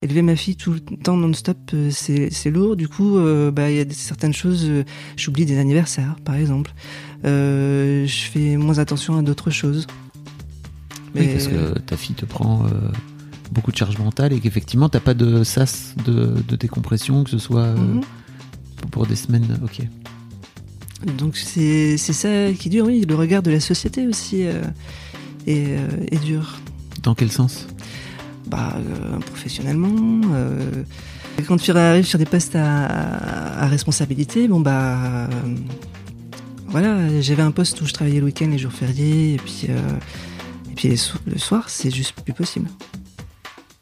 Élever ma fille tout le temps non-stop, euh, c'est lourd. Du coup, euh, bah, il y a certaines choses, euh, j'oublie des anniversaires, par exemple. Euh, je fais moins attention à d'autres choses. Oui, parce que ta fille te prend beaucoup de charge mentale et qu'effectivement, t'as pas de sas de, de décompression, que ce soit Mhm. pour des semaines. Ok. Donc c'est ça qui est dur, oui. Le regard de la société aussi est, est dur. Dans quel sens? Bah, euh, professionnellement. euh, quand tu arrives sur des postes à, à responsabilité, bon bah. euh, voilà, j'avais un poste où je travaillais le week-end, les jours fériés, et puis, euh, et puis so- le soir, c'est juste plus possible.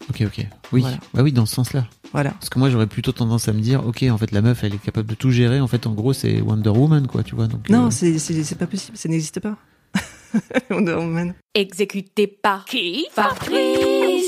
Ok, ok. Oui, Voilà. bah oui, dans ce sens-là. Voilà. Parce que moi, j'aurais plutôt tendance à me dire, ok, en fait, la meuf, elle est capable de tout gérer. En fait, en gros, c'est Wonder Woman, quoi, tu vois. Donc, Non, euh, c'est c'est- c'est pas possible, ça n'existe pas. Wonder Woman. Exécuté par qui? Fabrice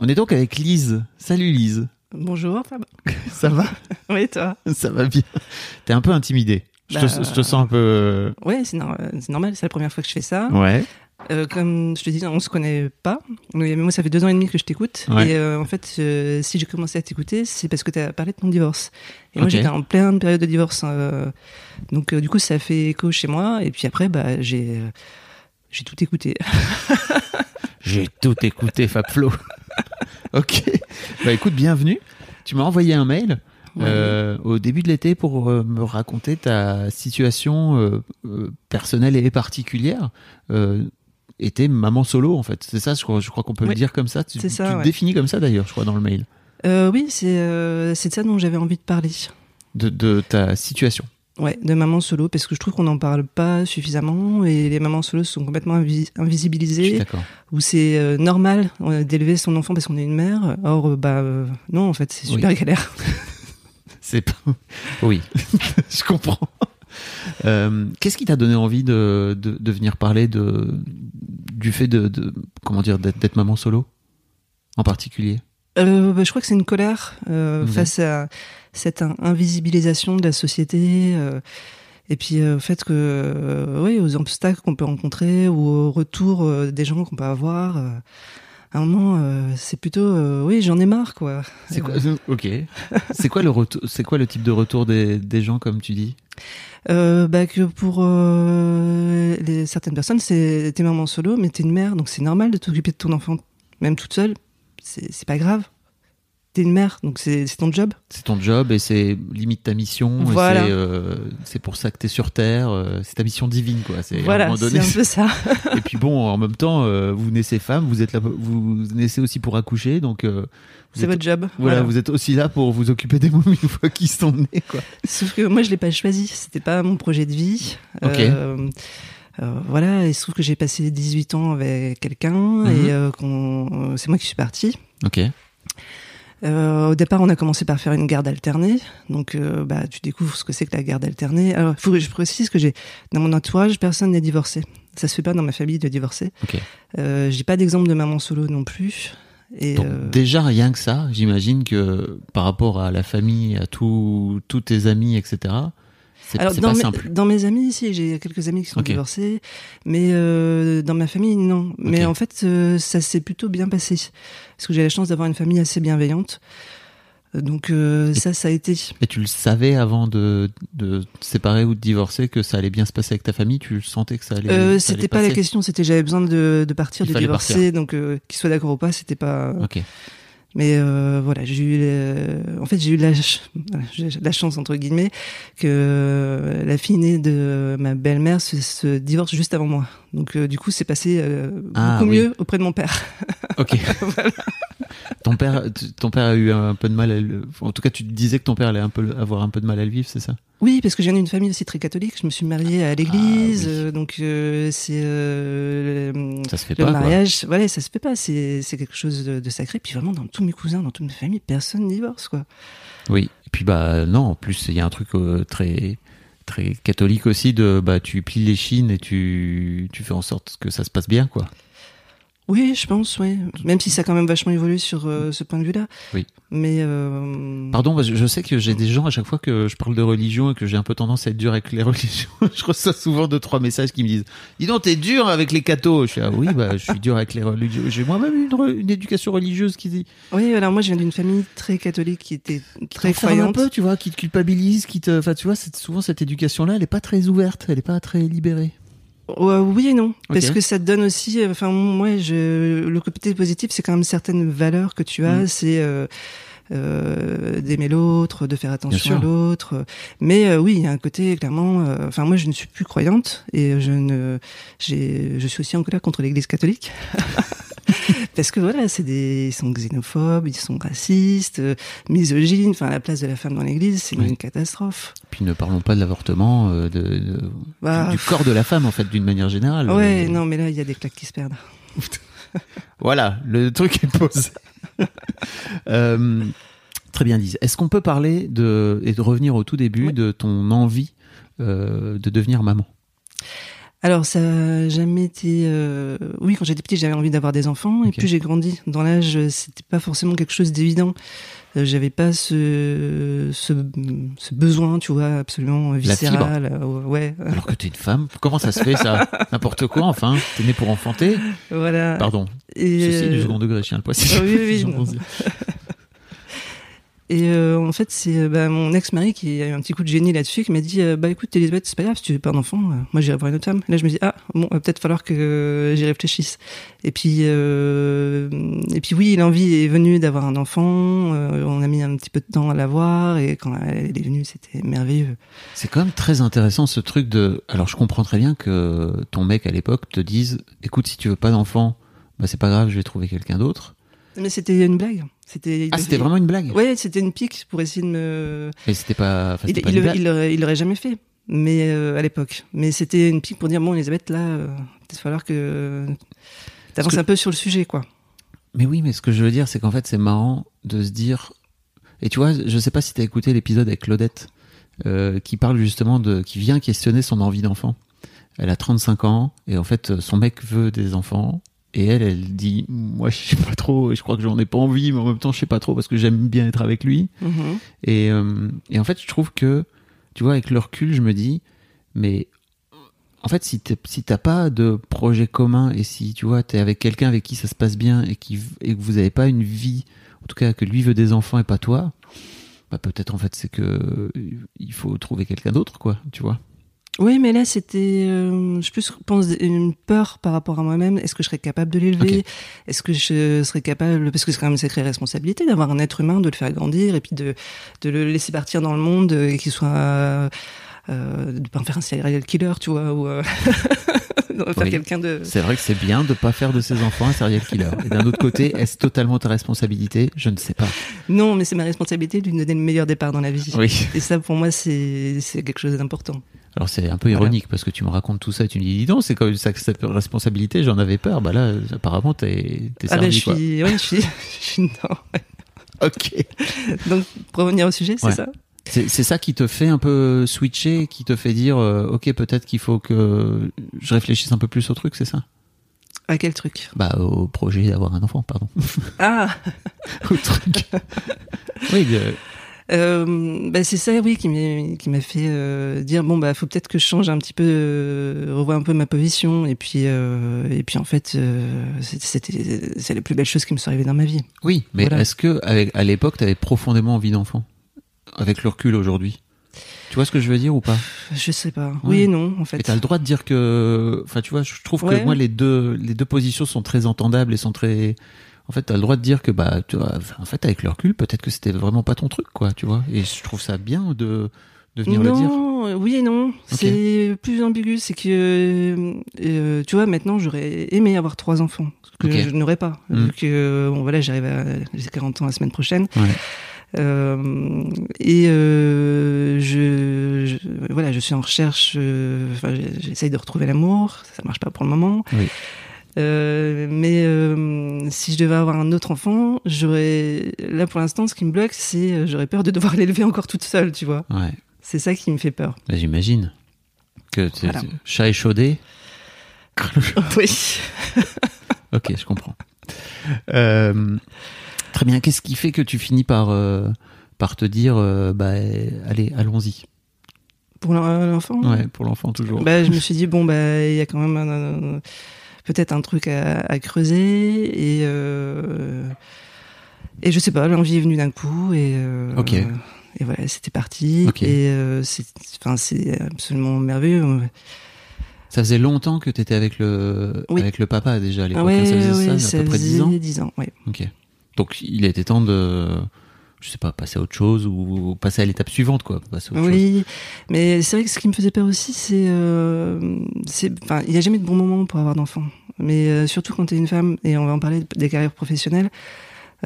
On est donc avec Lise. Salut Lise. Bonjour, Fab. Ça va Oui, toi? Ça va bien. T'es un peu intimidé. Je, Bah, te, je te sens un peu... euh, c'est nor- c'est normal, c'est la première fois que je fais ça. Ouais. Euh, comme je te dis, on se connaît pas. Mais moi, ça fait deux ans et demi que je t'écoute. Ouais. Et euh, en fait, euh, si j'ai commencé à t'écouter, c'est parce que tu as parlé de ton divorce. Et moi, j'étais en pleine période de divorce. euh, donc, euh, du coup, ça fait écho chez moi. Et puis après, bah, j'ai euh, j'ai tout écouté. J'ai tout écouté, Fabflo. ok. Bah écoute, bienvenue. Tu m'as envoyé un mail euh, au début de l'été pour euh, me raconter ta situation euh, personnelle et particulière. T'es maman solo, en fait. C'est ça, je crois, je crois qu'on peut le dire comme ça. Tu, C'est ça, tu te définis comme ça, d'ailleurs, je crois, dans le mail. Oui, c'est c'est de ça dont j'avais envie de parler. De, de ta situation. Ouais, de maman solo, parce que je trouve qu'on n'en parle pas suffisamment et les mamans solo sont complètement invi- invisibilisées, d'accord. où c'est euh, normal euh, d'élever son enfant parce qu'on est une mère. Or, euh, bah euh, non, en fait, c'est super Oui. galère. C'est pas. Oui, je comprends. Euh, Qu'est-ce qui t'a donné envie de, de, de venir parler de, du fait de, de comment dire d'être maman solo en particulier? Euh, bah, je crois que c'est une colère euh, face à cette in- invisibilisation de la société. euh, et puis euh, au fait que, euh, oui, aux obstacles qu'on peut rencontrer ou au retour euh, des gens qu'on peut avoir. euh, à un moment, euh, c'est plutôt, euh, oui, j'en ai marre, quoi. C'est quoi Ok. C'est quoi le retour C'est quoi le type de retour des, des gens comme tu dis? Euh, bah que pour euh, les, certaines personnes, c'est t'es maman solo, mais t'es une mère, donc c'est normal de t'occuper de ton enfant, même toute seule. C'est pas grave. t'es une mère, donc c'est ton job. C'est ton job et c'est limite ta mission. Voilà. c'est, euh, C'est pour ça que t'es sur Terre. euh, c'est ta mission divine, quoi. C'est à un Voilà, c'est un peu ça. Et puis bon, en même temps, euh, vous naissez femme, vous êtes là, vous naissez aussi pour accoucher, donc c'est votre job. voilà, Voilà. vous êtes aussi là pour vous occuper des momies une fois qu'ils sont nés, quoi. Sauf que moi, je l'ai pas choisi. C'était pas mon projet de vie. Ok. Euh, euh, voilà, il se trouve que j'ai passé 18 ans avec quelqu'un Mhm. et euh, qu'on- euh, c'est moi qui suis partie. Ok. Euh, au départ, on a commencé par faire une garde alternée. Donc, euh, bah, tu découvres ce que c'est que la garde alternée. Alors, faut que je précise que j'ai, dans mon entourage, personne n'est divorcé. Ça se fait pas dans ma famille de divorcer. Euh, j'ai pas d'exemple de maman solo non plus. Et Donc euh, déjà rien que ça, j'imagine que par rapport à la famille, à tous tous tes amis, etc. C'est alors dans pas mes, simple. dans mes amis, si j'ai quelques amis qui sont divorcés, mais euh, dans ma famille, non. Mais en fait, euh, ça s'est plutôt bien passé parce que j'ai la chance d'avoir une famille assez bienveillante. Euh, Donc euh, ça, ça a été. Et tu le savais avant de, de te séparer ou de divorcer que ça allait bien se passer avec ta famille? Tu sentais que ça allait. Euh, c'était pas la question, c'était j'avais besoin de, de partir, Il de divorcer, donc euh, qu'ils soient d'accord ou pas, c'était pas. Ok. Mais euh, voilà, j'ai eu, euh, en fait, j'ai eu la, ch- voilà, j'ai la chance entre guillemets que euh, la fille née de ma belle-mère se, se divorce juste avant moi. Donc euh, du coup, c'est passé euh, Ah, beaucoup oui. mieux auprès de mon père. Ok. Ton père, ton père a eu un peu de mal. À le... En tout cas, tu disais que ton père allait un peu avoir un peu de mal à le vivre, c'est ça? Oui, parce que je viens d'une famille aussi très catholique. Je me suis mariée à l'église, Ah, oui. euh, donc euh, c'est euh, le- Ça se fait le pas. quoi. mariage. Voilà, ça se fait pas. C'est quelque chose de, de sacré. Puis vraiment, dans tous mes cousins, dans toute ma famille, personne ne divorce, quoi. Oui. Et puis bah non, en plus il y a un truc euh, très très catholique aussi de bah tu plies les chines et tu tu fais en sorte que ça se passe bien quoi. Oui, je pense, oui. Même si ça a quand même vachement évolué sur euh, ce point de vue-là. Oui. Mais euh, Pardon, je sais que j'ai des gens à chaque fois que je parle de religion et que j'ai un peu tendance à être dur avec les religions. je reçois souvent deux trois messages qui me disent "Dis donc, t'es dur avec les cathos." Je suis ah oui, bah je suis dur avec les religieux. J'ai moi-même une, re- une éducation religieuse qui dit oui, alors moi, je viens d'une famille très catholique qui était très t'enferme un peu, tu vois, qui te culpabilise, qui te enfin tu vois, c'est souvent cette éducation là, elle est pas très ouverte, elle est pas très libérée. Ouais, oui et non, parce que ça te donne aussi. euh, Enfin, moi, je, le côté positif, c'est quand même certaines valeurs que tu as. Mm. C'est euh, euh, d'aimer l'autre, de faire attention à l'autre. Mais euh, oui, il y a un côté clairement. euh, Enfin, moi, je ne suis plus croyante et je ne, j'ai, je suis aussi en colère contre l'Église catholique. Parce que voilà, c'est des, ils sont xénophobes, ils sont racistes, euh, misogynes. Enfin, la place de la femme dans l'Église, c'est Oui. une catastrophe. Puis ne parlons pas de l'avortement, euh, de, de- Bah, du corps de la femme en fait, d'une manière générale. Ouais, Euh, non, mais là, il y a des claques qui se perdent. Voilà, le truc est posé. Euh, très bien dit. Est-ce qu'on peut parler de et de revenir au tout début de ton envie euh, de devenir maman? Alors, ça n'a jamais été. euh, Oui, quand j'étais petite, j'avais envie d'avoir des enfants. Et plus j'ai grandi. Dans l'âge, euh, c'était pas forcément quelque chose d'évident. Euh, J'avais pas ce, ce, ce besoin, tu vois, absolument viscéral. euh, ouais, Alors que t'es une femme, comment ça se fait ça? N'importe quoi, enfin. T'es né pour enfanter? Voilà. Pardon. Et, Ceci du euh, second degré, chien le poisson. Oui, oui, non. Et euh, en fait, c'est euh, bah, mon ex-mari qui a eu un petit coup de génie là-dessus, qui m'a dit euh, Bah écoute, Elisabeth, c'est pas grave, si tu veux pas d'enfant, euh, moi j'irai voir une autre femme. Là, je me dis Ah, bon, peut-être falloir que j'y réfléchisse. Et puis, et puis oui, l'envie est venue d'avoir un enfant. on a mis un petit peu de temps à l'avoir, et quand elle est venue, c'était merveilleux. C'est quand même très intéressant ce truc de. Alors je comprends très bien que ton mec à l'époque te dise écoute, si tu veux pas d'enfant, bah c'est pas grave, je vais trouver quelqu'un d'autre. Mais c'était une blague. C'était. Ah, c'était vraiment une blague? Ouais, c'était une pique pour essayer de me. Mais c'était pas. enfin, Il, pas il, une le- blague. il l'aurait- il l'aurait jamais fait, mais euh, à l'époque. Mais c'était une pique pour dire bon, Elisabeth, là, euh, peut-être falloir que t'avances que- un peu sur le sujet, quoi. Mais oui, mais ce que je veux dire, c'est qu'en fait, c'est marrant de se dire. Et tu vois, je sais pas si t'as écouté l'épisode avec Claudette, euh, qui parle justement de. qui vient questionner son envie d'enfant. Elle a 35 ans, et en fait, son mec veut des enfants. Et elle, elle dit, moi, je sais pas trop, et je crois que j'en ai pas envie, mais en même temps, je sais pas trop parce que j'aime bien être avec lui. Mhm. Et, euh, et en fait, je trouve que, tu vois, avec le recul, je me dis, mais en fait, si t'es- si t'as pas de projet commun et si, tu vois, t'es avec quelqu'un avec qui ça se passe bien et, qui, et que vous avez pas une vie, en tout cas que lui veut des enfants et pas toi, bah peut-être en fait c'est que il faut trouver quelqu'un d'autre, quoi, tu vois. Oui, mais là, c'était, euh, je plus pense une peur par rapport à moi-même. Est-ce que je serais capable de l'élever? Est-ce que je serais capable, parce que c'est quand même une sacrée responsabilité d'avoir un être humain, de le faire grandir et puis de, de le laisser partir dans le monde et qu'il soit, euh, euh, de pas en faire un serial killer, tu vois, ou euh, Oui. quelqu'un de. C'est vrai que c'est bien de pas faire de ses enfants un serial killer. Et d'un autre côté, est-ce totalement ta responsabilité? Je ne sais pas. Non, mais c'est ma responsabilité de lui donner le meilleur départ dans la vie. Oui. Et ça, pour moi, c'est quelque chose d'important. Alors c'est un peu Voilà. ironique parce que tu me racontes tout ça et tu me dis, dis donc, c'est quand même cette responsabilité, j'en avais peur. Bah là, apparemment, t'es t'es Ah ben, servi, je quoi. suis, ouais, je suis, je suis ouais. Ok. Donc, pour revenir au sujet, c'est ça? C'est ça qui te fait un peu switcher, qui te fait dire, euh, ok, peut-être qu'il faut que je réfléchisse un peu plus au truc, c'est ça? À quel truc? Bah au projet d'avoir un enfant, pardon. Ah au truc. oui, le- Euh, bah, c'est ça, oui, qui m'a fait euh, dire bon bah faut peut-être que je change un petit peu, euh, revois un peu ma position et puis euh, et puis en fait euh, c'était c'est la plus belle chose qui me soit arrivée dans ma vie. oui, mais Voilà. est-ce que avec, à l'époque, t'avais profondément envie d'enfant? Avec le recul aujourd'hui? Tu vois ce que je veux dire ou pas? Je sais pas. Oui et non en Et fait. t'as le droit de dire que, enfin, tu vois, je trouve que moi les deux les deux positions sont très entendables et sont très. En fait, t'as le droit de dire que bah, tu vois, en fait, avec le recul, peut-être que c'était vraiment pas ton truc, quoi, tu vois. Et je trouve ça bien de de venir le dire. non, euh, oui et non. C'est plus ambigu. C'est que, euh, tu vois, maintenant, j'aurais aimé avoir trois enfants. Ce que je n'aurais pas. Mm. Vu que, bon, voilà, j'arrive à, j'ai 40 ans la semaine prochaine. Ouais. Euh, et euh, je, je- voilà, je suis en recherche. euh, j'essaye de retrouver l'amour. Ça marche pas pour le moment. Oui. Euh, mais euh, si je devais avoir un autre enfant, j'aurais. Là, pour l'instant, ce qui me bloque, c'est euh, j'aurais peur de devoir l'élever encore toute seule, tu vois. Ouais. C'est ça qui me fait peur. Bah, J'imagine que Voilà. chat échaudé. oui. Ok, je comprends. Euh, très bien. Qu'est-ce qui fait que tu finis par euh, par te dire, euh, bah, allez, allons-y? Pour l'en- l'enfant? Ouais, pour l'enfant toujours. Bah, je me suis dit bon bah il y a quand même un- un- peut-être un truc à, à creuser et euh, et je sais pas l'envie est venue d'un coup et euh, et voilà c'était parti et euh, c'est enfin c'est absolument merveilleux Ça faisait longtemps que tu étais avec le Oui. avec le papa déjà à l'époque. ah ouais, hein, ça faisait ouais, ça, à peu près 10 faisait ans. 10 ans ouais Ok. Donc il était temps de, je sais pas, passer à autre chose ou passer à l'étape suivante, quoi. Passer à autre chose. oui mais c'est vrai que ce qui me faisait peur aussi c'est euh, c'est enfin il y a jamais de bon moment pour avoir d'enfants mais euh, surtout quand tu es une femme et on va en parler des carrières professionnelles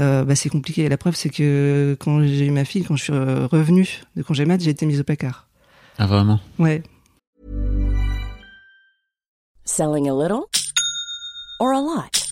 euh, bah, c'est compliqué. La preuve, c'est que quand j'ai eu ma fille, quand je suis revenue de congé mat, j'ai été mise au placard. Ah vraiment? Ouais. Selling a little or a lot?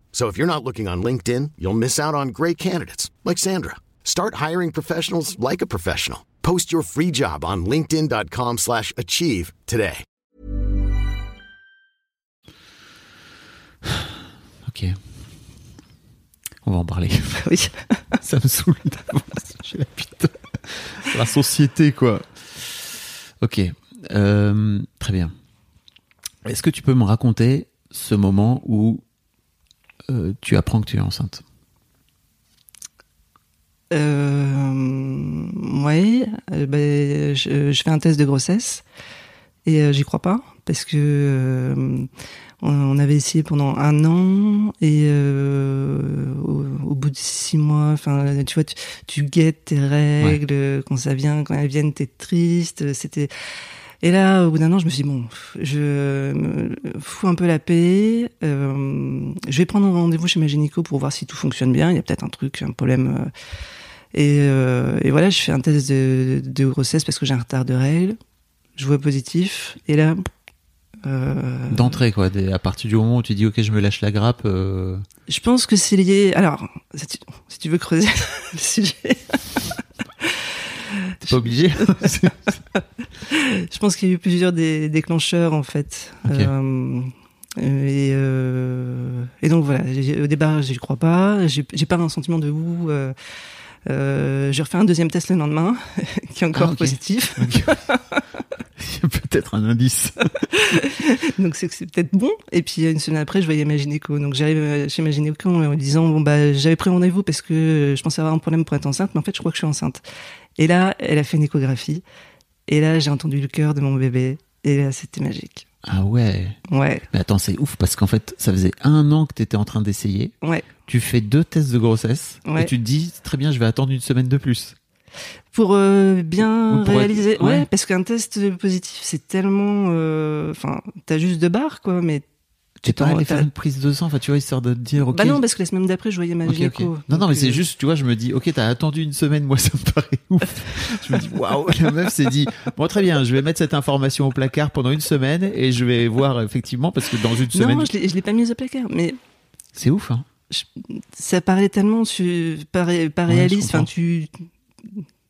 So if you're not looking on LinkedIn, you'll miss out on great candidates like Sandra. Start hiring professionals like a professional. Post your free job on linkedin.com/achieve slash achieve today. Ok. On va en parler. Oui. Ça me saoule d'avance. J'ai la putain. La société, quoi. Ok. Euh, très bien. Est-ce que tu peux me raconter ce moment où euh, tu apprends que tu es enceinte Euh, ouais. euh, ben, je, je fais un test de grossesse et j'y crois pas parce que on, avait essayé pendant un an et euh, au, au bout de six mois, enfin, tu vois, tu, tu guettes tes règles quand ça vient, quand elles viennent, t'es triste. C'était Et là, au bout d'un an, je me suis dit, bon, je me fous un peu la paix. Euh, je vais prendre un rendez-vous chez ma gynéco pour voir si tout fonctionne bien. Il y a peut-être un truc, un problème. euh. Et, euh, et voilà, je fais un test de, de grossesse parce que j'ai un retard de règles. Je vois positif. Et là, euh, D'entrée, quoi. À partir du moment où tu dis, ok, je me lâche la grappe. je pense que c'est lié. Alors, si tu, si tu veux creuser le sujet, T'es pas obligé. je pense qu'il y a eu plusieurs des, déclencheurs en fait. Euh, et, euh, et donc voilà, au départ, j'y crois pas. J'ai pas un sentiment de ouf. Euh, euh, j'ai refait un deuxième test le lendemain, qui est encore Ah, positif. Il y a peut-être un indice. Donc c'est que c'est peut-être bon. Et puis une semaine après, je voyais ma gynéco. Donc j'arrive euh, chez ma gynéco en lui disant bon bah j'avais pris rendez-vous parce que je pensais avoir un problème pour être enceinte, mais en fait je crois que je suis enceinte. Et là, elle a fait une échographie. Et là, j'ai entendu le cœur de mon bébé. Et là, c'était magique. Ah ouais. Ouais, Mais attends, c'est ouf parce qu'en fait, ça faisait un an que t'étais en train d'essayer. ouais. Tu fais deux tests de grossesse Ouais. et tu te dis, très bien, je vais attendre une semaine de plus. Pour euh, bien être- réaliser, ouais. ouais. parce qu'un test positif, c'est tellement, euh, enfin, t'as juste deux barres, quoi, mais Tu pas allé faire une prise de sang, enfin, tu vois, histoire de te dire, ok. Bah non, parce que la semaine d'après, je voyais ma Ok, gynéco. ok. Non, non, mais c'est euh, juste, tu vois, je me dis, ok, t'as attendu une semaine, moi, ça me paraît ouf. Je me dis, waouh, la meuf s'est dit, bon, très bien, je vais mettre cette information au placard pendant une semaine et je vais voir, effectivement, parce que dans une semaine, Non, je l'ai pas mise au placard, mais c'est ouf, hein. ça paraît tellement pas, ré- pas Ouais, je réaliste. Enfin, tu,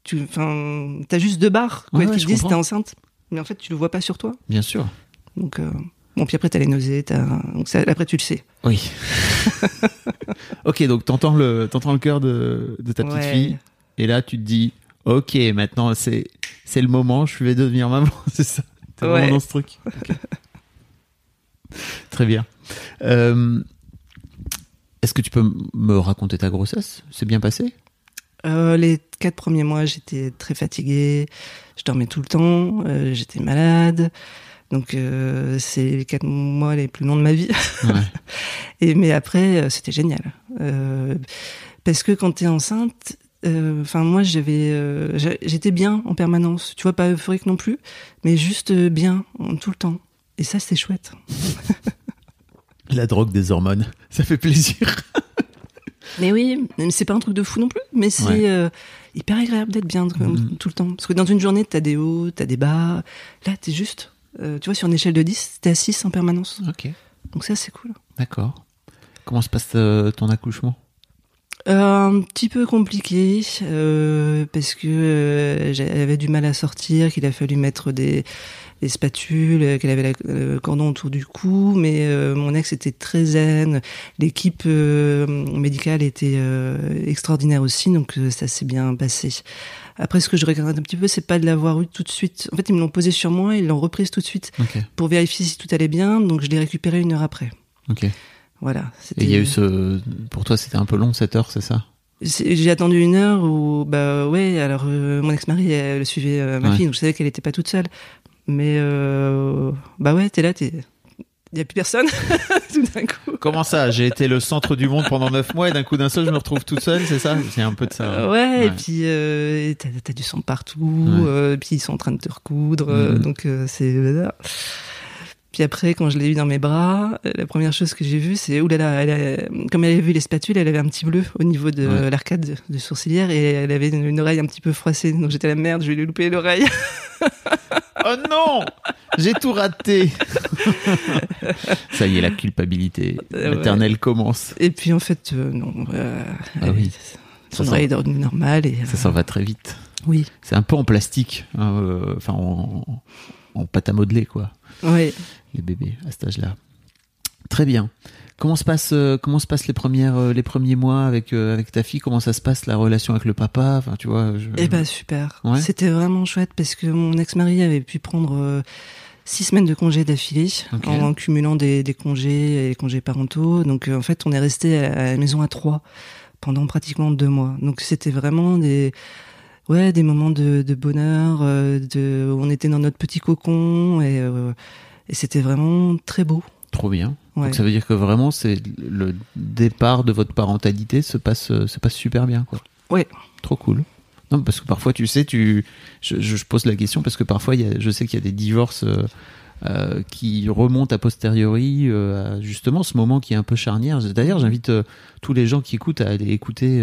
tu, enfin, t'as juste deux barres, quoi, Ouais, ouais, qui te disent t'es enceinte, mais en fait, tu le vois pas sur toi. Bien sûr. Donc, euh, bon, puis après, t'as les nausées, t'as, donc ça, après, tu le sais. Oui. ok, donc t'entends le, t'entends le cœur de, de ta petite Ouais. fille et là, tu te dis, ok, maintenant, c'est, c'est le moment, je vais devenir maman, c'est ça. T'es vraiment Ouais. dans ce truc. Très bien. Euh, est-ce que tu peux me raconter ta grossesse? C'est bien passé? Euh, les quatre premiers mois, j'étais très fatiguée, je dormais tout le temps, euh, j'étais malade. Donc euh, c'est les quatre mois les plus longs de ma vie. Ouais. Et mais après, euh, c'était génial. Euh, parce que quand t'es enceinte, euh, enfin moi j'avais, j'a- j'étais bien en permanence. Tu vois, pas euphorique non plus, mais juste bien en- tout le temps. Et ça, c'est chouette. La drogue des hormones, ça fait plaisir. Mais oui, c'est pas un truc de fou non plus, mais c'est Ouais. hyper agréable d'être bien comme Mhm. tout le temps. Parce que dans une journée, t'as des hauts, t'as des bas. Là, t'es juste, euh, tu vois, sur une échelle de 10, t'es à 6 en permanence. ok, Donc ça, c'est cool. d'accord. Comment se passe euh, ton accouchement? Euh, un petit peu compliqué euh, parce que euh, j'avais du mal à sortir, qu'il a fallu mettre des, des spatules, euh, qu'elle avait la- le cordon autour du cou, mais euh, mon ex était très zen, l'équipe euh, médicale était euh, extraordinaire aussi, donc euh, ça s'est bien passé. Après, ce que je regrette un petit peu, c'est pas de l'avoir eu tout de suite. En fait, ils me l'ont posé sur moi, ils l'ont reprise tout de suite pour vérifier si tout allait bien, donc je l'ai récupéré une heure après. ok. Voilà. Et il y a eu ce. Pour toi, c'était un peu long cette heure, c'est ça? J'ai attendu une heure où, bah ouais, alors euh, mon ex-mari, elle suivait euh, ma Ouais. fille, donc je savais qu'elle était pas toute seule. Mais euh, bah ouais, t'es là, t'es. Y a plus personne, tout d'un coup. Comment ça? J'ai été le centre du monde pendant neuf mois et d'un coup d'un seul, je me retrouve toute seule, c'est ça? C'est un peu de ça. Hein. ouais, et puis euh, t'as du sang partout, Ouais. euh, puis ils sont en train de te recoudre, euh, Mhm. donc c'est. Puis après, quand je l'ai eu dans mes bras, euh, la première chose que j'ai vue, c'est oulala, elle a- comme elle avait vu les spatules, elle avait un petit bleu au niveau de Ouais. l'arcade de, sourcilière et elle avait une, une oreille un petit peu froissée. Donc j'étais la merde, je vais lui louper l'oreille. Oh non J'ai tout raté Ça y est, la culpabilité Euh, ouais. maternelle commence. Et puis en fait, euh, non. Euh, Ah elle- oui. Son Ça oreille est normale et. Ça euh, s'en va très vite. Oui. C'est un peu en plastique, hein, enfin en, en pâte à modeler, quoi, Ouais. les bébés à cet âge-là. Très bien. Comment se passe, euh, comment se passent les premières, euh, les premiers mois avec euh, avec ta fille? Comment ça se passe la relation avec le papa? Enfin, tu vois. Je... Eh ben super. Ouais. C'était vraiment chouette parce que mon ex-mari avait pu prendre euh, six semaines de congés d'affilée Ok. en cumulant des, des congés et les congés parentaux. Donc euh, en fait, on est resté à la maison à trois pendant pratiquement deux mois. Donc c'était vraiment des ouais des moments de, de bonheur. euh, de on était dans notre petit cocon et, euh, et c'était vraiment très beau. Trop bien. Ouais. Donc ça veut dire que vraiment, c'est le départ de votre parentalité se passe, euh, se passe super bien, quoi. Ouais. Trop cool. Non, parce que parfois, tu sais, tu, je, je pose la question parce que parfois, il y a, je sais qu'il y a des divorces euh, qui remontent a posteriori euh, à justement ce moment qui est un peu charnière. D'ailleurs, j'invite euh, tous les gens qui écoutent à aller écouter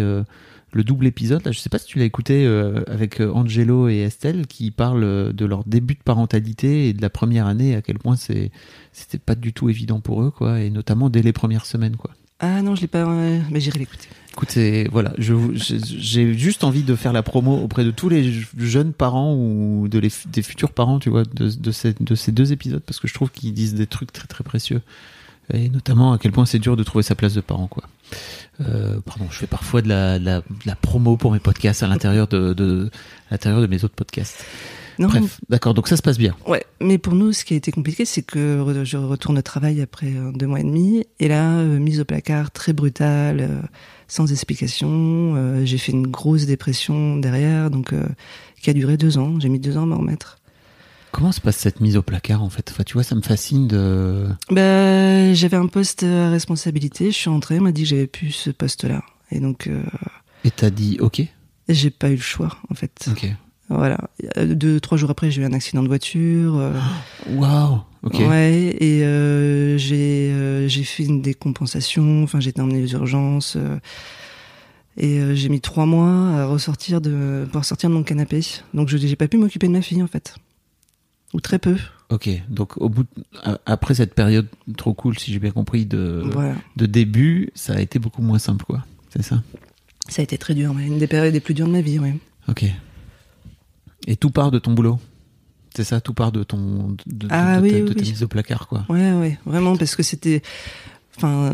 le double épisode. Là, je sais pas si tu l'as écouté euh, avec euh, Angelo et Estelle qui parlent euh, de leur début de parentalité et de la première année, à quel point c'est c'était pas du tout évident pour eux, quoi, et notamment dès les premières semaines, quoi. Ah non, je l'ai pas. euh, mais j'irai l'écouter. Écoutez, voilà, je j'ai juste envie de faire la promo auprès de tous les je- jeunes parents ou de les, des futurs parents, tu vois, de, de, ces, de ces deux épisodes, parce que je trouve qu'ils disent des trucs très très précieux. Et notamment à quel point c'est dur de trouver sa place de parent, quoi. Euh, pardon, je fais parfois de la, de la, de la promo pour mes podcasts à l'intérieur de, de, à l'intérieur de mes autres podcasts. Non, Bref, d'accord, donc ça se passe bien. Ouais, mais pour nous, ce qui a été compliqué, c'est que je retourne au travail après euh, deux mois et demi, et là, euh, mise au placard, très brutale, euh, sans explication. j'ai fait une grosse dépression derrière, donc qui a duré deux ans. J'ai mis deux ans à m'en remettre. Comment se passe cette mise au placard, en fait? Enfin, tu vois, ça me fascine de... Bah, j'avais un poste à responsabilité. Je suis entrée, on m'a dit que j'avais plus ce poste-là, et donc euh, Et t'as dit, ok, j'ai pas eu le choix, en fait. ok. Voilà. Euh, Deux, trois jours après, j'ai eu un accident de voiture. euh, Waouh, ok. Ouais, et euh, j'ai euh, j'ai fait une décompensation. Enfin, j'ai été emmené aux urgences. et euh, j'ai mis trois mois à ressortir de pour sortir de mon canapé. Donc, je j'ai pas pu m'occuper de ma fille en fait, ou très peu. Ok, donc au bout de- a- après cette période trop cool, si j'ai bien compris, de, Voilà. de début, ça a été beaucoup moins simple, quoi. C'est ça? Ça a été très dur, mais une des périodes les plus dures de ma vie, oui. Ok. Et tout part de ton boulot? C'est ça, tout part de ton de, Ah de oui, ta, oui, de ta oui. mise au placard, quoi. Ouais, ouais, vraiment, parce que c'était. Enfin,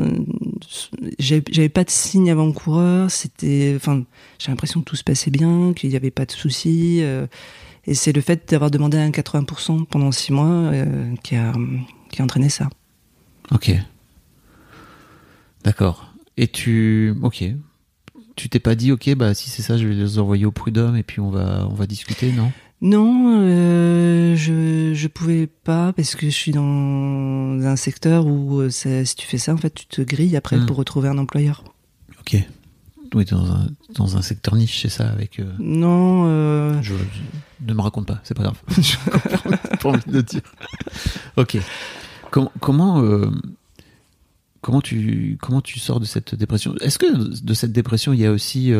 j'avais j'avais pas de signe avant-coureur. C'était. Enfin, j'ai l'impression que tout se passait bien, qu'il n'y avait pas de soucis. euh, et c'est le fait d'avoir demandé un 80% pendant six mois euh, qui, a, qui a entraîné ça. Ok. D'accord. Et tu, ok. Tu t'es pas dit, ok, bah si c'est ça, je vais les envoyer au prud'homme et puis on va, on va discuter, non? Non, euh, je je pouvais pas parce que je suis dans un secteur où euh, ça- si tu fais ça, en fait, tu te grilles après Mm. pour retrouver un employeur. Ok. Oui, dans un, dans un secteur niche, c'est ça, avec. euh, Non, euh, Je, je- ne me raconte pas, c'est pas grave. J'ai pas envie de dire. Ok. Com- comment euh, comment tu comment tu sors de cette dépression? Est-ce que de cette dépression il y a aussi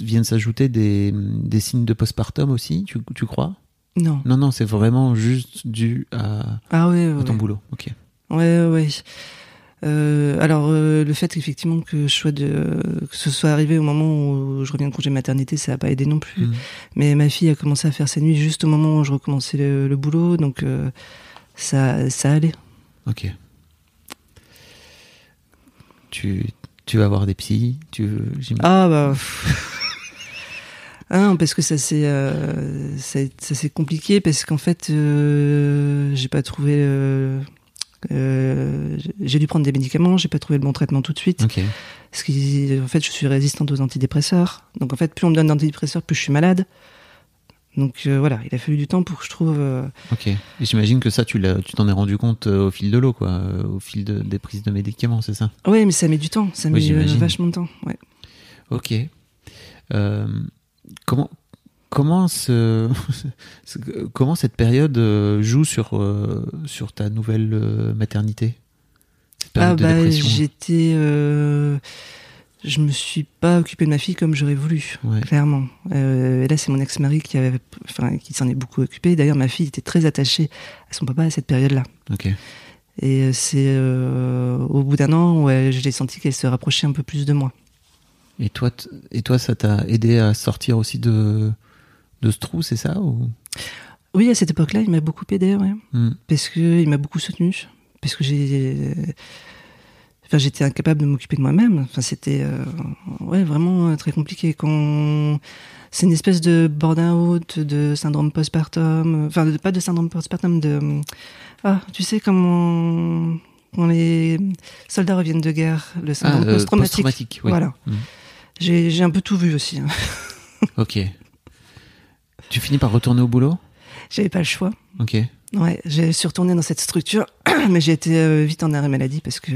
viennent s'ajouter des, des signes de postpartum aussi Tu, tu crois? Non. Non non, c'est vraiment juste dû à, Ah ouais, à ouais. ton boulot. Ok. Ouais, ouais. Euh, alors euh, le fait effectivement que je sois de que ce soit arrivé au moment où je reviens de congé maternité, ça a pas aidé non plus. Mhm. Mais ma fille a commencé à faire ses nuits juste au moment où je recommençais le, le boulot, donc euh, ça ça allait. Ok. Tu tu vas voir des psys. Tu Ah bah. Ah non, parce que ça c'est euh, ça, ça c'est compliqué parce qu'en fait euh, j'ai pas trouvé euh, euh, j'ai dû prendre des médicaments, j'ai pas trouvé le bon traitement tout de suite. Ok. Parce que en fait, je suis résistante aux antidépresseurs. Donc en fait, plus on me donne d'antidépresseurs, plus je suis malade. Donc euh, voilà, il a fallu du temps pour que je trouve. euh, Ok. Et j'imagine que ça, tu t'en es rendu compte au fil de l'eau, quoi, au fil de- des prises de médicaments, c'est ça? Ouais, mais ça met du temps. Ça Oui, met vachement de temps. Ouais. Ok. Comment comment ce, comment cette période euh, joue sur euh, sur ta nouvelle euh, maternité? Ah bah j'étais. euh, je me suis pas occupée de ma fille comme j'aurais voulu, Ouais. clairement. Euh, et là, c'est mon ex-mari qui avait, enfin, qui s'en est beaucoup occupé. D'ailleurs, ma fille était très attachée à son papa à cette période-là. Et c'est euh, au bout d'un an où elle- je l'ai senti qu'elle se rapprochait un peu plus de moi. Et toi, et toi, ça t'a aidé à sortir aussi de de ce trou, c'est ça ou? Oui, à cette époque-là, il m'a beaucoup aidé, ouais. Hmm. parce que il m'a beaucoup soutenu, parce que j'ai, enfin, j'étais incapable de m'occuper de moi-même. Enfin, c'était, euh, ouais, vraiment euh, très compliqué. Quand c'est une espèce de burn-out, de syndrome postpartum, euh, enfin, de- pas de syndrome postpartum, de, ah, tu sais comment quand les soldats reviennent de guerre, le syndrome euh, post-traumatique. post-traumatique, oui. Voilà. Hmm. J'ai, j'ai un peu tout vu aussi. hein. Ok. Tu finis par retourner au boulot? J'avais pas le choix. Ok. Ouais, j'ai suis retournée dans cette structure, mais j'ai été euh, vite en arrêt maladie parce que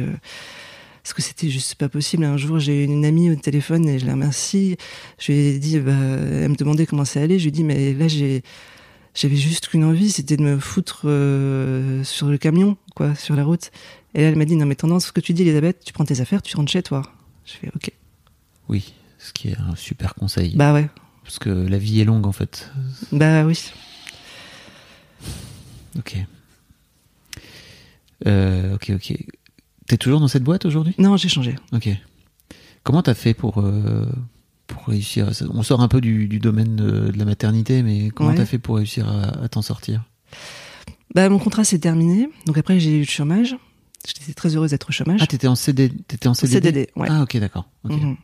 parce que c'était juste pas possible. Un jour, j'ai eu une amie au téléphone et je la remercie. Je lui ai dit, bah, elle me demandait comment ça allait. Je lui ai dit, mais là, j'ai, j'avais juste qu'une envie, c'était de me foutre euh, sur le camion, quoi, sur la route. Et là, elle m'a dit, non, mais tendance, ce que tu dis, Elisabeth, tu prends tes affaires, tu rentres chez toi. Je fais, ok. Oui, ce qui est un super conseil. Bah ouais. Parce que la vie est longue en fait. Bah oui. Ok. Euh, ok, ok. T'es toujours dans cette boîte aujourd'hui? Non, j'ai changé. Ok. Comment t'as fait pour, euh, pour réussir On sort un peu du, du domaine de, de la maternité, mais comment Ouais. t'as fait pour réussir à, à t'en sortir? Bah mon contrat s'est terminé, donc après j'ai eu le chômage. J'étais très heureuse d'être au chômage. Ah, t'étais en, CD, en CDD CDD, ouais. Ah, ok, d'accord. ok. Mhm.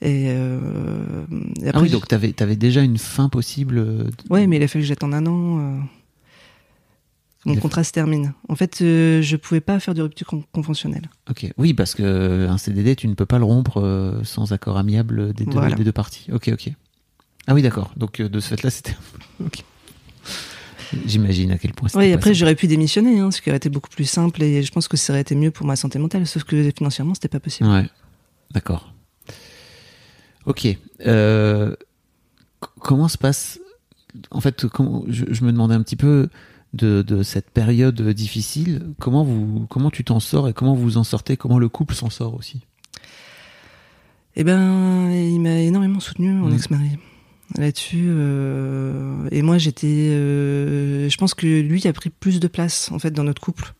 Et, euh, et Ah oui, donc t'avais avais déjà une fin possible. euh, Ouais, mais il a fallu que j'attende un an. euh, Mon contrat se termine. En fait, euh, je pouvais pas faire de rupture con- conventionnelle. Ok, oui, parce que un CDD, tu ne peux pas le rompre euh, sans accord amiable des deux, Voilà. des deux parties. Ok, ok. Ah oui, d'accord. Donc euh, de ce fait-là, c'était. Ok. J'imagine à quel point c'était. Oui, après j'aurais pu démissionner, hein, ce qui aurait été beaucoup plus simple et je pense que ça aurait été mieux pour ma santé mentale. Sauf que financièrement, c'était pas possible. Ouais, d'accord. Ok. Euh, comment se passe. En fait, je, je me demandais un petit peu de, de cette période difficile. Comment, vous, comment tu t'en sors et comment vous en sortez Comment le couple s'en sort aussi? Eh ben, il m'a énormément soutenu, mon Mhm. ex-mari, là-dessus. euh, et moi, j'étais. euh, je pense que lui a pris plus de place, en fait, dans notre couple.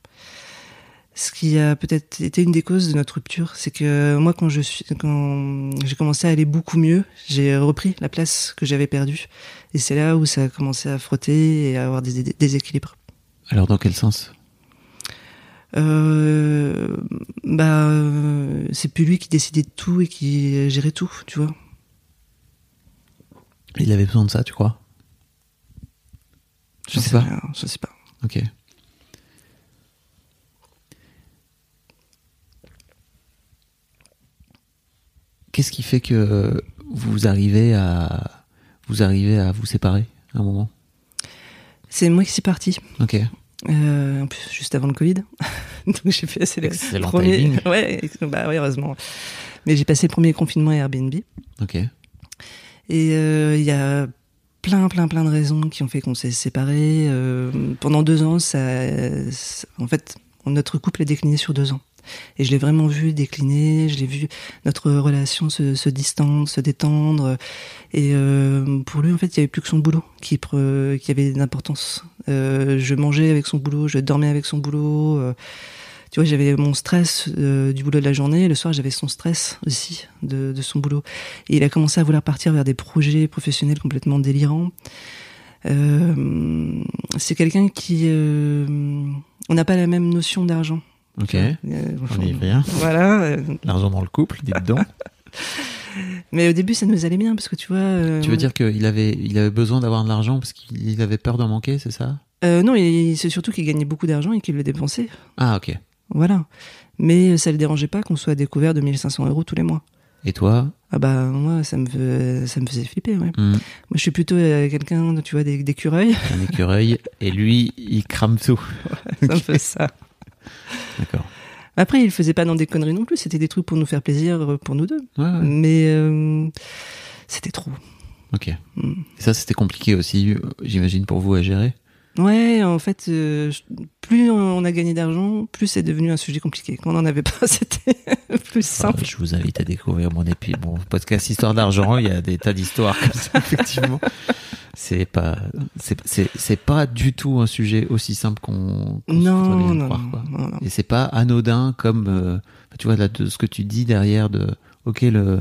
Ce qui a peut-être été une des causes de notre rupture, c'est que moi, quand je suis, quand j'ai commencé à aller beaucoup mieux, j'ai repris la place que j'avais perdue. Et c'est là où ça a commencé à frotter et à avoir des déséquilibres. Alors, dans quel sens? Euh, bah, c'est plus lui qui décidait de tout et qui gérait tout, tu vois. Il avait besoin de ça, tu crois? Je J'en sais pas. rien, je sais pas. Ok. Qu'est-ce qui fait que vous arrivez à vous arrivez à vous séparer à un moment? C'est moi qui suis parti. Ok. Euh, en plus, juste avant le Covid. Donc j'ai fait assez le Excellent premier. timing. Ouais, bah oui, heureusement. Mais j'ai passé le premier confinement à Airbnb. Ok. Et euh, il y a plein, plein, plein de raisons qui ont fait qu'on s'est séparés. Euh, pendant deux ans, ça, ça- en fait, notre couple a décliné sur deux ans. Et je l'ai vraiment vu décliner, je l'ai vu notre relation se, se distendre, se détendre. Et euh, pour lui, en fait, il y avait plus que son boulot qui, avait d'importance. Euh, je mangeais avec son boulot, je dormais avec son boulot. euh, tu vois, j'avais mon stress du boulot de la journée. et Le soir, j'avais son stress aussi de, son boulot. Et il a commencé à vouloir partir vers des projets professionnels complètement délirants. C'est quelqu'un qui... on n'a pas la même notion d'argent. Ok. Euh, On y vient. Voilà. L'argent dans le couple, dites donc. mais au début, ça nous allait bien parce que tu vois... euh, tu veux dire qu'il avait il avait besoin d'avoir de l'argent parce qu'il avait peur d'en manquer, c'est ça? Euh, Non, c'est surtout qu'il gagnait beaucoup d'argent et qu'il le dépensait. Ah ok. Voilà. Mais ça le dérangeait pas qu'on soit découvert de 1500 euros tous les mois. Et toi? Ah bah moi ça me fait- ça me faisait flipper ouais. Hmm, Moi je suis plutôt euh, quelqu'un tu vois des d'écureuil, Un écureuil et lui il crame tout. ça me fait ça. D'accord. Après il faisait pas dans des conneries non plus, c'était des trucs pour nous faire plaisir euh, pour nous deux. Ouais, ouais. Mais euh, c'était trop. Ok. Hmm. Et ça c'était compliqué aussi, euh, j'imagine pour vous à gérer? Ouais, en fait, euh, plus on a gagné d'argent, plus c'est devenu un sujet compliqué. Quand on n'en avait pas, c'était plus Enfin, simple. je vous invite à découvrir mon épi, mon podcast Histoire d'argent. Il y a des tas d'histoires comme ça, effectivement. C'est pas, c'est, c'est, c'est pas du tout un sujet aussi simple qu'on, se Non, non, croire, quoi. non, non. Et c'est pas anodin comme, euh, tu vois, là, de ce que tu dis derrière de, ok, le,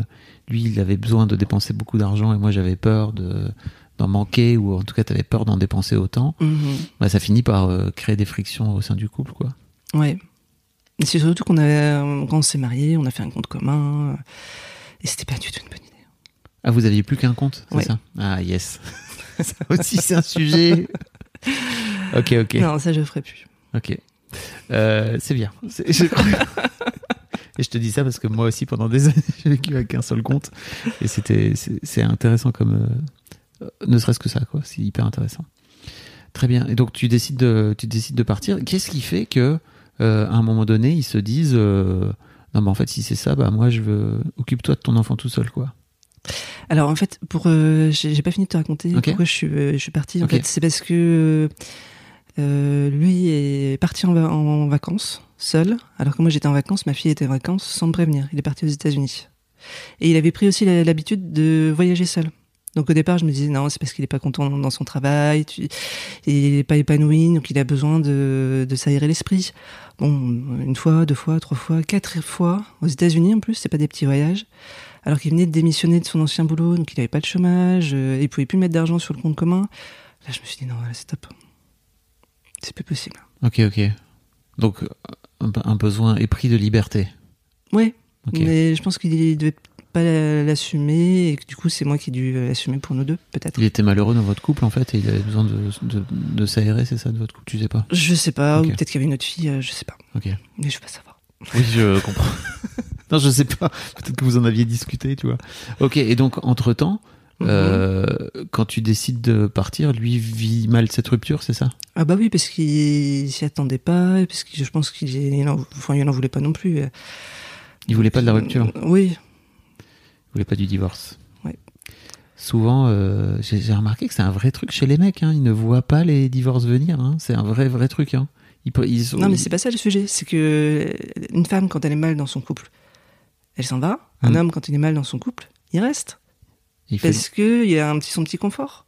lui, il avait besoin de dépenser beaucoup d'argent et moi, j'avais peur de, d'en manquer ou en tout cas, t'avais peur d'en dépenser autant. Mhm. Bah, ça finit par euh, créer des frictions au sein du couple, quoi. Ouais. C'est surtout qu'on avait, quand on s'est mariés, on a fait un compte commun, euh, et c'était pas du tout une bonne idée. Ah, vous aviez plus qu'un compte, c'est Ouais. ça? Ah, yes. ça aussi, c'est un sujet. ok, ok. Non, ça je ferai plus. Ok. Euh, c'est bien. Je Et je te dis ça parce que moi aussi, pendant des années, j'ai vécu avec un seul compte. Et c'était, c'est intéressant comme. euh, ne serait-ce que ça, quoi. C'est hyper intéressant. Très bien. Et donc, tu décides de, tu décides de partir. Qu'est-ce qui fait que, euh, à un moment donné, ils se disent, non mais en fait si c'est ça, bah moi je veux occupe-toi de ton enfant tout seul quoi. Alors en fait, pour euh, j'ai pas fini de te raconter pourquoi je suis euh, je suis partie. En fait, c'est parce que euh, lui est parti en, va- en vacances seul, alors que moi j'étais en vacances, ma fille était en vacances sans me prévenir. Il est parti aux États-Unis et il avait pris aussi l'habitude de voyager seul. Donc au départ, je me disais non, c'est parce qu'il est pas content dans son travail, tu- il est pas épanoui, donc il a besoin de, de s'aérer l'esprit. Bon, une fois, deux fois, trois fois, quatre fois aux États-Unis en plus, c'est pas des petits voyages. Alors qu'il venait de démissionner de son ancien boulot, donc il avait pas de chômage, euh, il pouvait plus mettre d'argent sur le compte commun. Là, je me suis dit non, là, c'est top. C'est plus possible. Ok ok. Donc un, besoin épris de liberté. Ouais, Ok. mais je pense qu'il devait pas l'assumer et que du coup c'est moi qui ai dû l'assumer pour nous deux, peut-être. Il était malheureux dans votre couple en fait et il avait besoin de, de, de s'aérer, c'est ça de votre couple, tu sais pas? Je sais pas, ou peut-être qu'il y avait une autre fille, euh, je sais pas. Ok. Mais je veux pas savoir. Oui, je comprends. non, je sais pas. Peut-être que vous en aviez discuté, tu vois. Ok, et donc, entre-temps, Mhm. euh, quand tu décides de partir, lui vit mal cette rupture, c'est ça? Ah bah oui, parce qu'il s'y attendait pas, parce que je pense qu'il il en, enfin, il en voulait pas non plus. euh. Il voulait pas de la rupture, Oui, il voulait pas du divorce? Ouais. Souvent, euh, j'ai remarqué que c'est un vrai truc chez les mecs. Hein. Ils ne voient pas les divorces venir. Hein. C'est un vrai, vrai truc. Hein. Ils, ils Non, mais c'est pas ça le sujet. C'est que une femme, quand elle est mal dans son couple, elle s'en va. Un Mm. homme, quand il est mal dans son couple, il reste. il fait- Parce que il a un petit, son petit confort.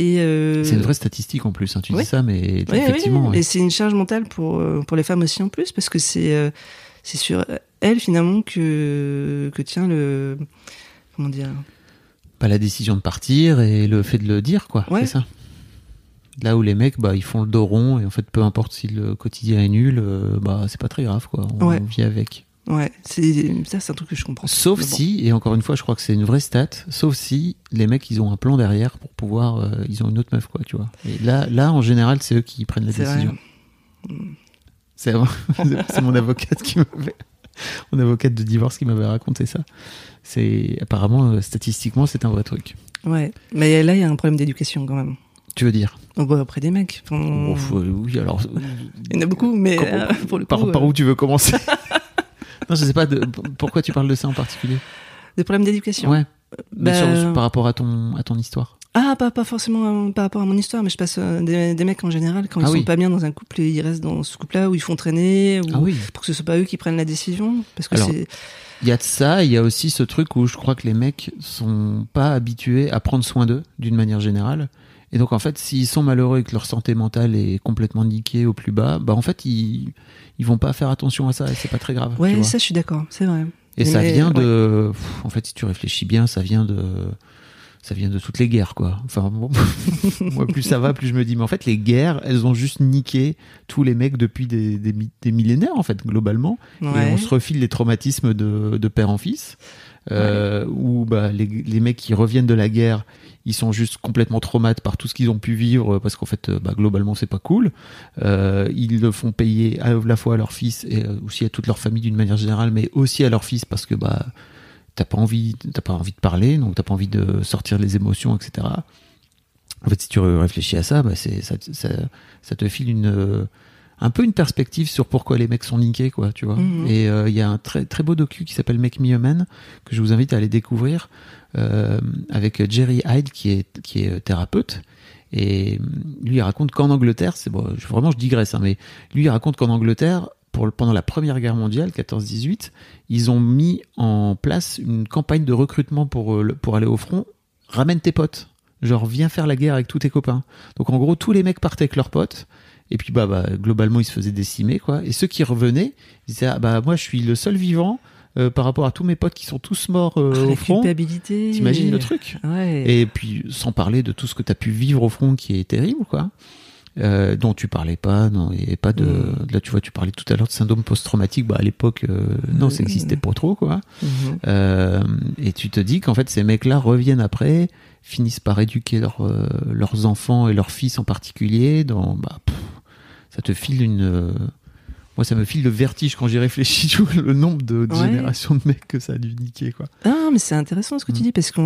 Euh, C'est une vraie statistique en plus. Hein. Tu Oui. dis ça, mais Oui, effectivement. oui. Et c'est une charge mentale pour, euh, pour les femmes aussi en plus, parce que c'est euh, c'est sur elle finalement que, que tient le. Comment dire Pas la décision de partir et le fait de le dire, quoi. Ouais. C'est ça. Là où les mecs, bah, ils font le dos rond et en fait, peu importe si le quotidien est nul, euh, bah, c'est pas très grave, quoi. On Ouais. vit avec. Ouais, c'est ça, c'est un truc que je comprends. Sauf bon. si, et encore une fois, je crois que c'est une vraie stat, sauf si les mecs, ils ont un plan derrière pour pouvoir, euh, ils ont une autre meuf, quoi, tu vois. Et là, là, en général, c'est eux qui prennent la décision. C'est c'est mon avocate qui m'avait, mon avocate de divorce qui m'avait raconté ça. C'est apparemment, euh, statistiquement, c'est un vrai truc. Ouais, mais là il y a un problème d'éducation quand même. Tu veux dire? Après des mecs. Enfin, faut- Oui, alors. Il y en a beaucoup, mais euh, pour le coup, Par, par euh, où tu veux commencer Non, je sais pas. De, pourquoi tu parles de ça en particulier des problèmes d'éducation. Ouais. Mais Bah, sur- par rapport à ton, à ton histoire. Ah, pas, pas forcément euh, par rapport à mon histoire, mais je passe euh, des, des mecs en général, quand ils Ah sont oui. pas bien dans un couple, ils restent dans ce couple-là où ils font traîner, ou Ah oui. pour que ce soit pas eux qui prennent la décision. Parce que c'est. Il y a de ça, il y a aussi ce truc où je crois que les mecs sont pas habitués à prendre soin d'eux d'une manière générale. Et donc en fait, s'ils sont malheureux et que leur santé mentale est complètement niquée au plus bas, bah en fait ils ils vont pas faire attention à ça et c'est pas très grave. Ouais, ça, je suis d'accord, c'est vrai. Et ça vient ouais. de, pff, en fait, si tu réfléchis bien, ça vient de, ça vient de toutes les guerres, quoi. Enfin, bon, moi, plus ça va, plus je me dis, mais en fait, les guerres, elles ont juste niqué tous les mecs depuis des, des, mi- des millénaires, en fait, globalement. Et on se refile les traumatismes de, de père en fils, euh, où bah, les, les mecs qui reviennent de la guerre, ils sont juste complètement traumates par tout ce qu'ils ont pu vivre, parce qu'en fait, euh, bah, globalement, c'est pas cool. Euh, ils le font payer à la fois à leur fils et euh, aussi à toute leur famille d'une manière générale, mais aussi à leur fils parce que bah t'as pas envie, t'as pas envie de parler, donc t'as pas envie de sortir les émotions, etc. En fait, si tu réfléchis à ça, bah c'est ça, ça, ça te file une un peu une perspective sur pourquoi les mecs sont niqués, quoi, tu vois. Mhm. Et euh, il y a un très très beau docu qui s'appelle Make Me a Man que je vous invite à aller découvrir euh, avec Jerry Hyde qui est qui est euh, thérapeute. Et lui, il raconte qu'en Angleterre, c'est bon, vraiment, je digresse, hein, mais lui, il raconte qu'en Angleterre, pour pendant la Première Guerre mondiale, 14-18, ils ont mis en place une campagne de recrutement pour, euh, pour aller au front. Ramène tes potes. Genre, viens faire la guerre avec tous tes copains. Donc, en gros, tous les mecs partaient avec leurs potes. Et puis, bah, bah, globalement, ils se faisaient décimer, quoi. Et ceux qui revenaient, ils disaient, ah, bah, moi, je suis le seul vivant euh, par rapport à tous mes potes qui sont tous morts euh, Ah, au la front. culpabilité. T'imagines le truc? Ouais. et puis, sans parler de tout ce que tu as pu vivre au front qui est terrible, quoi. Euh, dont tu parlais pas, non, et pas de. Mm. Là, tu vois, tu parlais tout à l'heure de syndrome post-traumatique. Bah, à l'époque, euh, non, ça n'existait pas trop, quoi. Mhm. Euh, et tu te dis qu'en fait, ces mecs-là reviennent après, finissent par éduquer leurs euh, leurs enfants et leurs fils en particulier. Dans, bah, pff, ça te file une, euh, Moi, ça me file le vertige quand j'y réfléchis, tu vois, le nombre de, de Ouais. générations de mecs que ça a dû niquer, quoi. Ah, mais c'est intéressant ce que tu Mm. dis parce qu'on,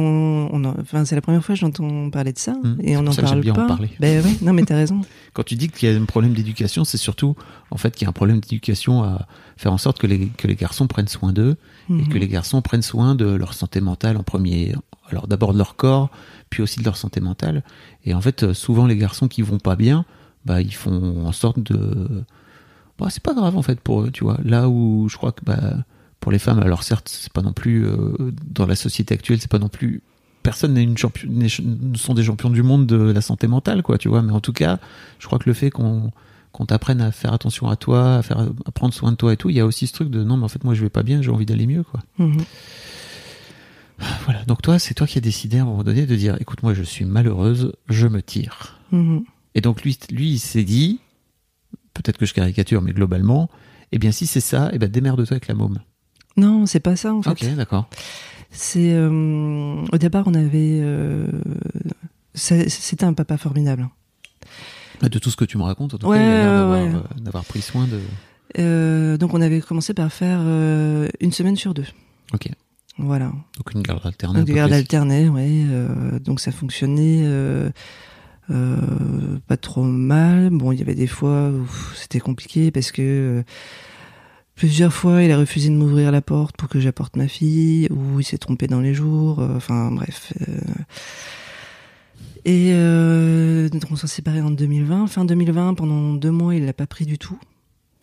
on en- enfin, c'est la première fois que j'entends parler de ça Mm. et on n'en parle bien en parler. Ben ouais, non mais t'as raison. Quand tu dis qu'il y a un problème d'éducation, c'est surtout, en fait, qu'il y a un problème d'éducation à faire en sorte que les, que les garçons prennent soin d'eux et Mhm. que les garçons prennent soin de leur santé mentale en premier. Alors d'abord de leur corps, puis aussi de leur santé mentale. Et en fait, souvent les garçons qui vont pas bien, bah ils font en sorte de, bah c'est pas grave en fait pour eux, tu vois. Là où je crois que bah pour les femmes, alors certes c'est pas non plus euh, dans la société actuelle, c'est pas non plus personne n'est une champion, ne sont des champions du monde de la santé mentale, quoi, tu vois. Mais en tout cas, je crois que le fait qu'on qu'on t'apprenne à faire attention à toi, à faire à prendre soin de toi et tout, il y a aussi ce truc de non, mais en fait moi je vais pas bien, j'ai envie d'aller mieux, quoi. Mhm. Voilà. Donc toi, c'est toi qui as décidé à un moment donné de dire, écoute, moi je suis malheureuse, je me tire. Mhm. Et donc lui, lui il s'est dit, peut-être que je caricature, mais globalement, eh bien si c'est ça, eh ben démerde-toi avec la môme. Non, c'est pas ça en fait. Ok, d'accord. C'est euh, au départ on avait, euh, c'était un papa formidable. Ah, De tout ce que tu me racontes, en tout Ouais, cas, d'avoir, ouais. euh, d'avoir pris soin de. Euh, donc on avait commencé par faire une semaine sur deux. Ok. Voilà. Donc une garde alternée. un Donc, peu garde alternée, euh, donc ça fonctionnait pas trop mal. Bon, il y avait des fois où c'était compliqué parce que euh, plusieurs fois il a refusé de m'ouvrir la porte pour que j'apporte ma fille, ou il s'est trompé dans les jours. euh, Enfin bref. euh. Et euh, donc on s'est séparés en 2020. Fin 2020, pendant deux mois, il l'a pas pris du tout.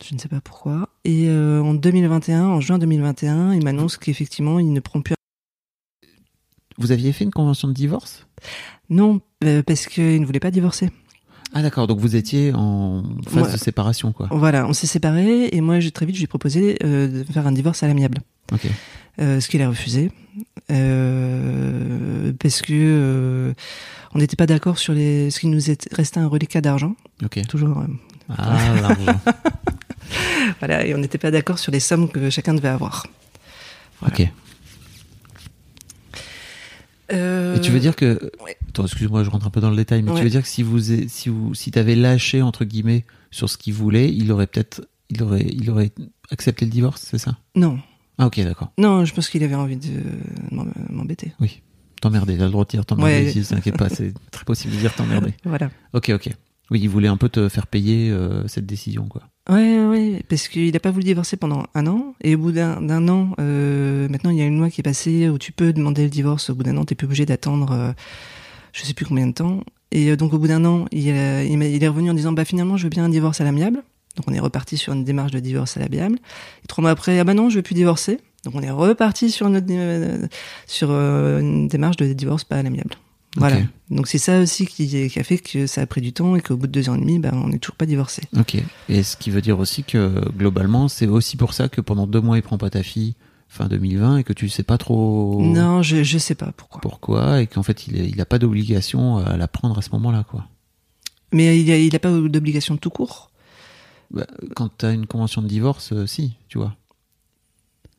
Je ne sais pas pourquoi. Et euh, en 2021, en juin 2021, il m'annonce qu'effectivement, il ne prend plus Vous aviez fait une convention de divorce? Non, euh, parce qu'il ne voulait pas divorcer. Ah d'accord, donc vous étiez en phase de séparation, quoi. Voilà, on s'est séparés et moi, très vite, je lui ai proposé euh, de faire un divorce à l'amiable. Ok. Euh, ce qu'il a refusé. Euh, parce que on n'était pas d'accord sur les. Ce qui nous est restait un reliquat d'argent, Ok. toujours. Ah, l'argent. voilà, et on n'était pas d'accord sur les sommes que chacun devait avoir. Voilà. Ok. Euh, Et tu veux dire que. ouais. Attends, excuse-moi, je rentre un peu dans le détail, mais Ouais. tu veux dire que si vous, si vous, si t'avais lâché, entre guillemets, sur ce qu'il voulait, il aurait peut-être. Il aurait, il aurait accepté le divorce, c'est ça? Non, Ah, ok, d'accord. non, je pense qu'il avait envie de m'em- m'embêter. Oui. T'emmerder, t'as le droit de dire t'emmerder ici, t'inquiète pas, c'est très possible de dire t'emmerder. Voilà. Ok, ok. Oui, il voulait un peu te faire payer euh, cette décision, quoi. Ouais, ouais, parce qu'il n'a pas voulu divorcer pendant un an, et au bout d'un an, euh, maintenant il y a une loi qui est passée où tu peux demander le divorce. Au bout d'un an, t'es plus obligé d'attendre, euh, je sais plus combien de temps. Et euh, donc au bout d'un an, il, a- il, est revenu en disant, bah finalement, je veux bien un divorce à l'amiable. Donc on est reparti sur une démarche de divorce à l'amiable. Et trois mois après, ah bah non, je veux plus divorcer. Donc on est reparti sur euh, sur euh, une démarche de divorce pas à l'amiable. Voilà. Donc c'est ça aussi qui, qui a fait que ça a pris du temps et qu'au bout de deux ans et demi, bah, on n'est toujours pas divorcé. Ok. Et ce qui veut dire aussi que globalement, c'est aussi pour ça que pendant deux mois, il prend pas ta fille fin 2020 et que tu sais pas trop Non, je je sais pas pourquoi. pourquoi et qu'en fait, il, est- il a pas d'obligation à la prendre à ce moment-là, quoi. Mais il a, il a pas d'obligation tout court. Bah, quand tu as une convention de divorce, euh, si, tu vois.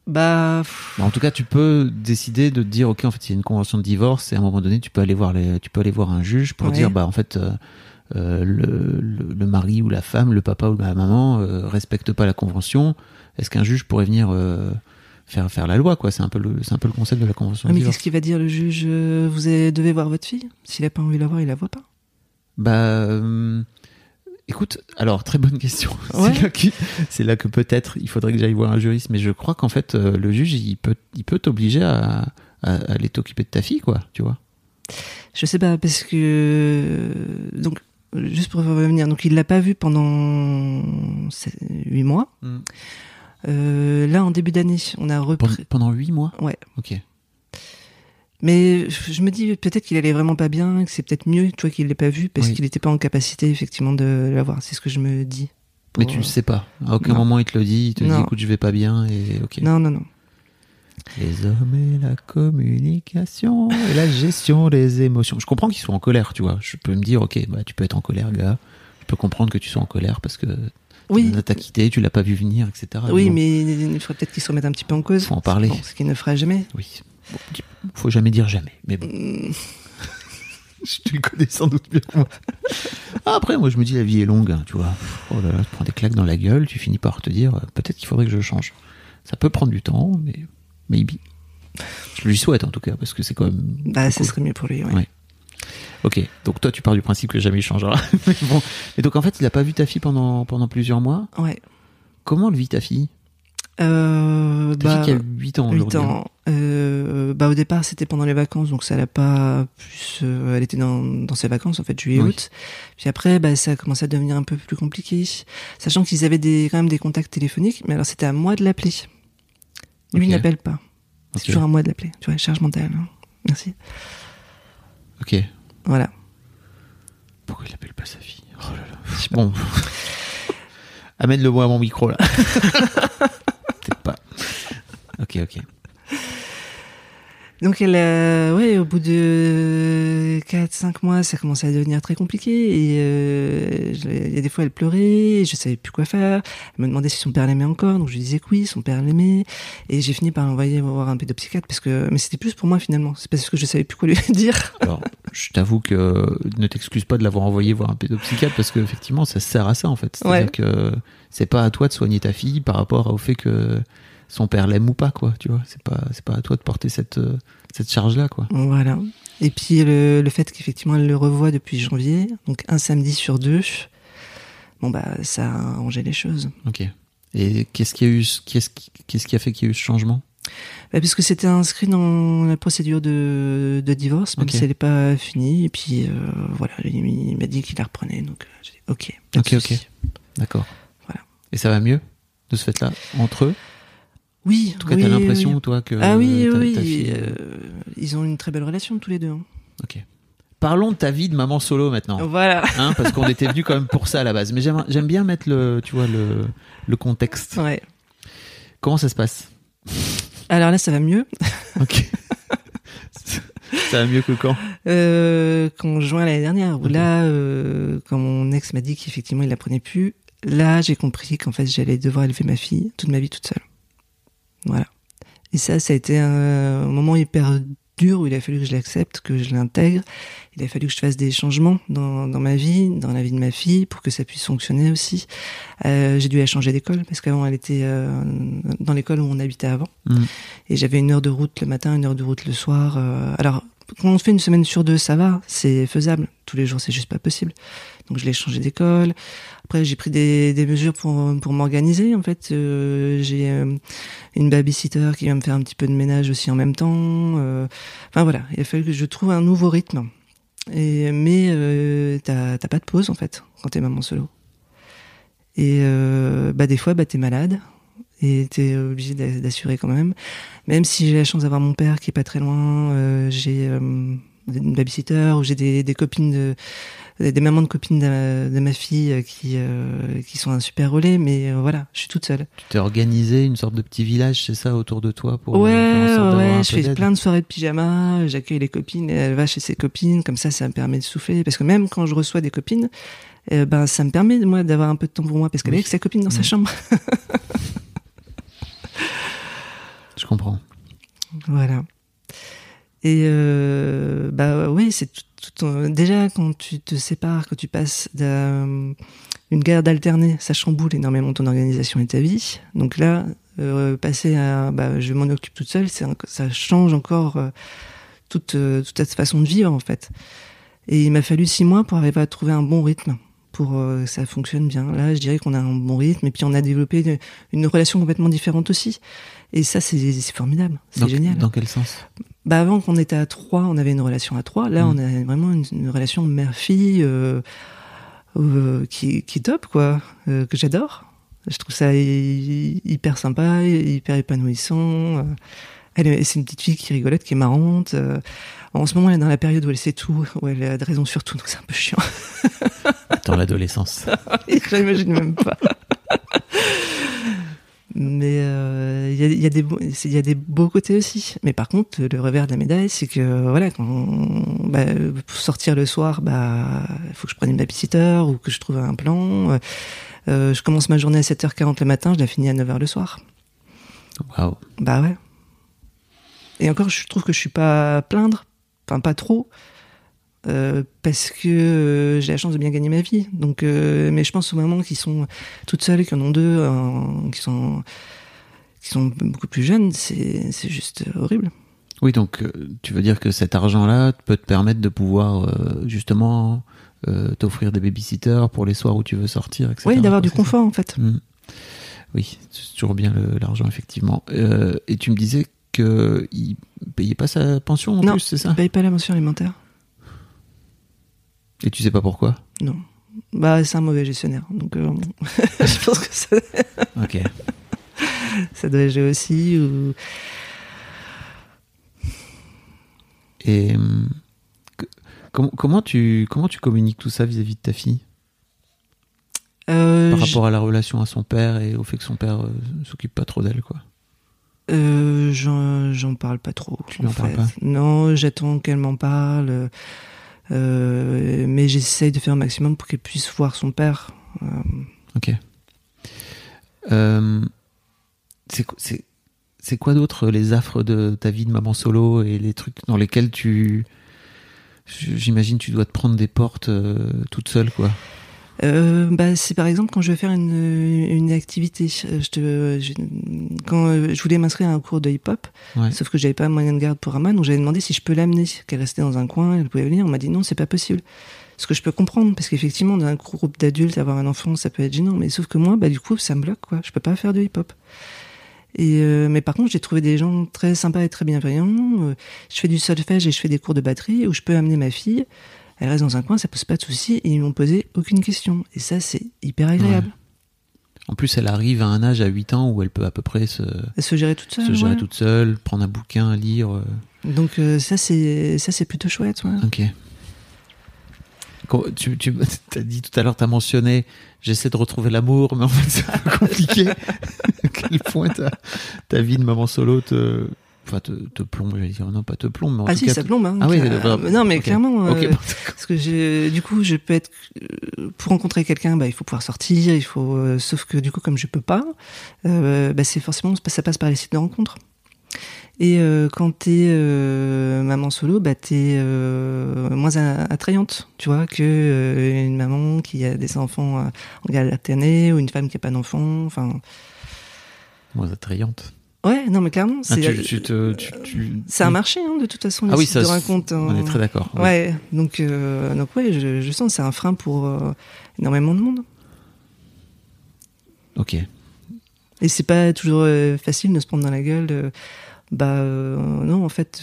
Bah, Bah, en tout cas, tu peux décider de dire, ok, en fait, il y a une convention de divorce et à un moment donné, tu peux aller voir les, tu peux aller voir un juge pour Ouais. dire, bah, en fait, euh, euh, le, le, le mari ou la femme, le papa ou la maman euh, respecte pas la convention. Est-ce qu'un juge pourrait venir euh, faire faire la loi, quoi? C'est un peu le, c'est un peu le concept de la convention ah, mais qu'est-ce qu'il va dire le juge Vous devez voir votre fille? S'il a pas envie de la voir, il la voit pas. Bah, écoute, alors très bonne question. Ouais. C'est là que, peut-être il faudrait que j'aille voir un juriste, mais je crois qu'en fait euh, le juge il peut, il peut t'obliger à, à, à aller t'occuper de ta fille, quoi, tu vois. Je sais pas parce que donc juste pour revenir, donc il l'a pas vu pendant huit mois. Mm. Euh, là, en début d'année, on a repris. pendant huit mois? Ouais. Ok. Mais je me dis peut-être qu'il allait vraiment pas bien, que c'est peut-être mieux, tu vois, qu'il l'ait pas vu parce Oui. qu'il était pas en capacité effectivement de la voir. C'est ce que je me dis. Mais tu le sais pas. À aucun Non. moment il te le dit. Il te dit, écoute, je vais pas bien et ok. Non, non, non. Les hommes et la communication et la gestion des émotions. Je comprends qu'ils soient en colère, tu vois. Je peux me dire, ok, bah tu peux être en colère, gars. Je peux comprendre que tu sois en colère parce que Oui. t'as quitté, tu l'as pas vu venir, etc. Oui, Bon, mais il faudrait peut-être qu'il se remette un petit peu en cause. Faut en parler. Bon, ce qu'il ne fera jamais. Oui. Bon, faut jamais dire jamais. Mais bon. Tu le connais sans doute mieux que moi. Ah, Après, moi, je me dis, la vie est longue, hein, tu vois. Oh là là, tu prends des claques dans la gueule, tu finis par te dire, euh, peut-être qu'il faudrait que je change. Ça peut prendre du temps, mais maybe. Je lui souhaite en tout cas, parce que c'est quand même. Bah, ce cool. serait mieux pour lui, ouais. Ouais. Ok, donc toi, tu pars du principe que jamais il changera. mais bon. Et donc, en fait, il a pas vu ta fille pendant, pendant plusieurs mois. Ouais. Comment le vit ta fille? Euh, bah, fille qui a 8 ans 8 aujourd'hui. hein. ans. Euh, bah, au départ, c'était pendant les vacances, donc ça l'a pas plus. euh, elle était dans, dans ses vacances, en fait, juillet, Oui. août. Puis après, bah, ça a commencé à devenir un peu plus compliqué. Sachant qu'ils avaient des, quand même des contacts téléphoniques, mais alors c'était à moi de l'appeler. Lui, il n'appelle pas. C'est toujours à moi de l'appeler. Tu vois, charge mentale. hein. Merci. Ok. Voilà. Pourquoi il appelle pas sa fille? Oh là là. Bon. Amène-le moi à mon micro là. Ok, ok. Donc elle, euh, ouais, au bout de 4-5 mois, ça commençait à devenir très compliqué. Et euh, je- il y a des fois, elle pleurait, je savais plus quoi faire. Elle me demandait si son père l'aimait encore, donc je lui disais que oui, son père l'aimait. Et j'ai fini par l'envoyer voir un pédopsychiatre parce que, mais c'était plus pour moi finalement. C'est parce que je savais plus quoi lui dire. Alors, je t'avoue que ne t'excuse pas de l'avoir envoyé voir un pédopsychiatre parce que effectivement, ça sert à ça en fait. C'est-à-dire Ouais. que c'est pas à toi de soigner ta fille par rapport au fait que son père l'aime ou pas, quoi. Tu vois, c'est pas, c'est pas à toi de porter cette, cette charge-là, quoi. Voilà. Et puis le, le fait qu'effectivement elle le revoit depuis janvier, donc un samedi sur deux, bon bah ça a arrangé les choses. Ok. Et qu'est-ce qui a eu, qu'est-ce qui, qu'est-ce qui a fait qu'il y a eu ce changement? Bah, puisque c'était inscrit dans la procédure de, de divorce, même Ok. si elle n'est pas finie. Et puis euh, voilà, il, m'a dit qu'il la reprenait. Donc euh, j'ai dit ok. pas de Ok, ok. D'accord. Voilà. Et ça va mieux de ce fait-là entre eux? Oui. En tout cas, oui, t'as l'impression, oui. toi, que Ah oui, ta, oui. ta fille- euh, ils ont une très belle relation tous les deux. hein. Ok. Parlons de ta vie de maman solo maintenant. Voilà. Hein, parce qu'on était venu quand même pour ça à la base. Mais j'aime, bien mettre le, tu vois, le, le contexte. Ouais. Comment ça se passe? Alors là, ça va mieux. Ok. ça va mieux que quand? Euh, quand juin l'année dernière, où Ok. là, euh, quand mon ex m'a dit qu'effectivement il la prenait plus, là j'ai compris qu'en fait j'allais devoir élever ma fille toute ma vie toute seule. Voilà. Et ça, ça a été un moment hyper dur où il a fallu que je l'accepte, que je l'intègre. Il a fallu que je fasse des changements dans, dans ma vie, dans la vie de ma fille, pour que ça puisse fonctionner aussi. Euh, j'ai dû la changer d'école parce qu'avant elle était euh, dans l'école où on habitait avant. Mm. Et j'avais une heure de route le matin, une heure de route le soir. euh, alors, quand on fait une semaine sur deux, ça va, c'est faisable. Tous les jours, c'est juste pas possible. Donc, je l'ai changé d'école. Après, j'ai pris des, mesures pour, pour m'organiser. En fait, euh, j'ai euh, une babysitter qui va me faire un petit peu de ménage aussi en même temps. euh, enfin, voilà, il a fallu que je trouve un nouveau rythme. Et, mais euh, t'as pas de pause, en fait, quand t'es maman solo. Et bah, des fois, bah, t'es malade. Et t'es obligé d'a- d'assurer quand même. Même si j'ai la chance d'avoir mon père qui est pas très loin, j'ai une babysitter ou j'ai des, des copines de des mamans de copines de, de ma fille euh, qui euh, qui sont un super relais mais euh, voilà je suis toute seule Tu t'es organisé une sorte de petit village, c'est ça, autour de toi pour ouais ouais je fais plein de soirées de pyjama j'accueille les copines et elle va chez ses copines comme ça ça me permet de souffler parce que même quand je reçois des copines euh, ben ça me permet moi d'avoir un peu de temps pour moi parce qu'elle Oui. est avec sa copine dans sa chambre Je comprends. Voilà. Et euh, bah oui, c'est tout, tout, déjà quand tu te sépares, quand tu passes d'une garde alternée, ça chamboule énormément ton organisation et ta vie. Donc là, euh, passer à bah, je m'en occupe toute seule, un- ça change encore euh, toute toute cette façon de vivre en fait. Et il m'a fallu six mois pour arriver à trouver un bon rythme pour que ça fonctionne bien. Là, je dirais qu'on a un bon rythme et puis on a développé une, une relation complètement différente aussi. Et ça, c'est formidable, c'est génial. Dans quel sens? Bah avant qu'on était à trois, on avait une relation à trois. Là, Mm. on a vraiment une, une relation mère-fille euh, euh, qui, qui est top, quoi, euh, que j'adore. Je trouve ça hy- hyper sympa, hyper épanouissant. Elle, est- c'est une petite fille qui rigolote, qui est marrante. En ce moment, elle est dans la période où elle sait tout, où elle a de raison sur tout, donc c'est un peu chiant. Dans l'adolescence. Je l'imagine même pas. Mais euh, il y, a, il y, a des y a des beaux côtés aussi. Mais par contre, le revers de la médaille, c'est que voilà, quand on- bah, pour sortir le soir, bah, il faut que je prenne une babysitter ou que je trouve un plan. Euh, je commence ma journée à 7h40 le matin, je la finis à 9h le soir. Waouh. Bah ouais. Et encore, je trouve que je suis pas à plaindre, enfin pas trop. Euh, parce que euh, j'ai la chance de bien gagner ma vie. Donc, euh, mais je pense aux mamans qui sont toutes seules, qui en ont deux, qui sont qui sont beaucoup plus jeunes, c'est c'est juste horrible. Oui, donc tu veux dire que cet argent-là peut te permettre de pouvoir justement t'offrir des babysitters pour les soirs où tu veux sortir, etc. Oui, d'avoir du ça confort en fait. Mm. Oui, c'est toujours bien l'argent, effectivement. Et tu me disais qu'il payait pas sa pension en Non. plus, c'est ça Je paye pas la mention alimentaire. Et tu sais pas pourquoi Non. Bah, c'est un mauvais gestionnaire. Donc, euh, je pense que ça, Ok. ça doit jouer aussi. Ou... Et que- comment, comment, tu, comment tu communiques tout ça vis-à-vis de ta fille? Euh, Par rapport à la relation à son père et au fait que son père euh, s'occupe pas trop d'elle, quoi? Euh, j'en, parle pas trop. Tu lui en en parles pas? Non, j'attends qu'elle m'en parle. Euh, mais j'essaye de faire un maximum pour qu'elle puisse voir son père. Euh, Ok. Euh, c'est quoi- d'autre les affres de ta vie de maman solo et les trucs dans lesquels tu j'imagine tu dois te prendre des portes toute seule quoi? Euh, bah, c'est par exemple quand je vais faire une, une activité. Euh, Je te, je- quand euh, je voulais m'inscrire à un cours de hip-hop, Ouais. sauf que j'avais pas moyen de garde pour Aman, donc j'avais demandé si je peux l'amener, qu'elle restait dans un coin, elle pouvait venir. On m'a dit non, c'est pas possible. Ce que je peux comprendre, parce qu'effectivement, dans un groupe d'adultes, avoir un enfant, ça peut être gênant, mais sauf que moi, bah, du coup, ça me bloque, quoi. Je peux pas faire de hip-hop. Et euh, mais par contre, j'ai trouvé des gens très sympas et très bienveillants. Euh, je fais du solfège et je fais des cours de batterie où je peux amener ma fille. Elle reste dans un coin, ça pose pas de soucis et ils m'ont posé aucune question. Et ça, c'est hyper agréable. En plus elle arrive à un âge à 8 ans où elle peut à peu près se, se gérer toute seule. se gérer ouais. toute seule, prendre un bouquin, lire. euh, Donc euh, ça, c'est ça, c'est plutôt chouette. Ouais. Ok. Quand- Tu, tu as dit tout à l'heure, tu as mentionné, j'essaie de retrouver l'amour, mais en fait c'est compliqué. à quel point ta, ta vie de maman solo te, enfin, te, te plombe, j'allais dire, non pas te plombe, mais en Ah tout si, cas... ça plombe. Hein, Ah oui, Euh, vraiment. non, mais clairement. Euh, Parce que j'ai, du coup, je peux être euh, pour rencontrer quelqu'un, bah, il faut pouvoir sortir, il faut. euh, sauf que du coup, comme je peux pas, bah, c'est forcément ça passe par les sites de rencontres. Et quand t'es maman solo, bah t'es moins attrayante, tu vois, que une maman qui a des enfants en alternée ou une femme qui a pas d'enfants. Enfin, moins attrayante. Ouais, non, mais clairement, Ah, c'est tu, tu te- tu- tu- c'est un marché hein, de toute façon. Ah oui, ça, de c'est- rencontres. on hein. est très d'accord. Ouais, donc, euh, donc ouais, je, je sens que c'est un frein pour euh, énormément de monde. Ok. Et c'est pas toujours euh, facile de se prendre dans la gueule. bah euh, non, en fait.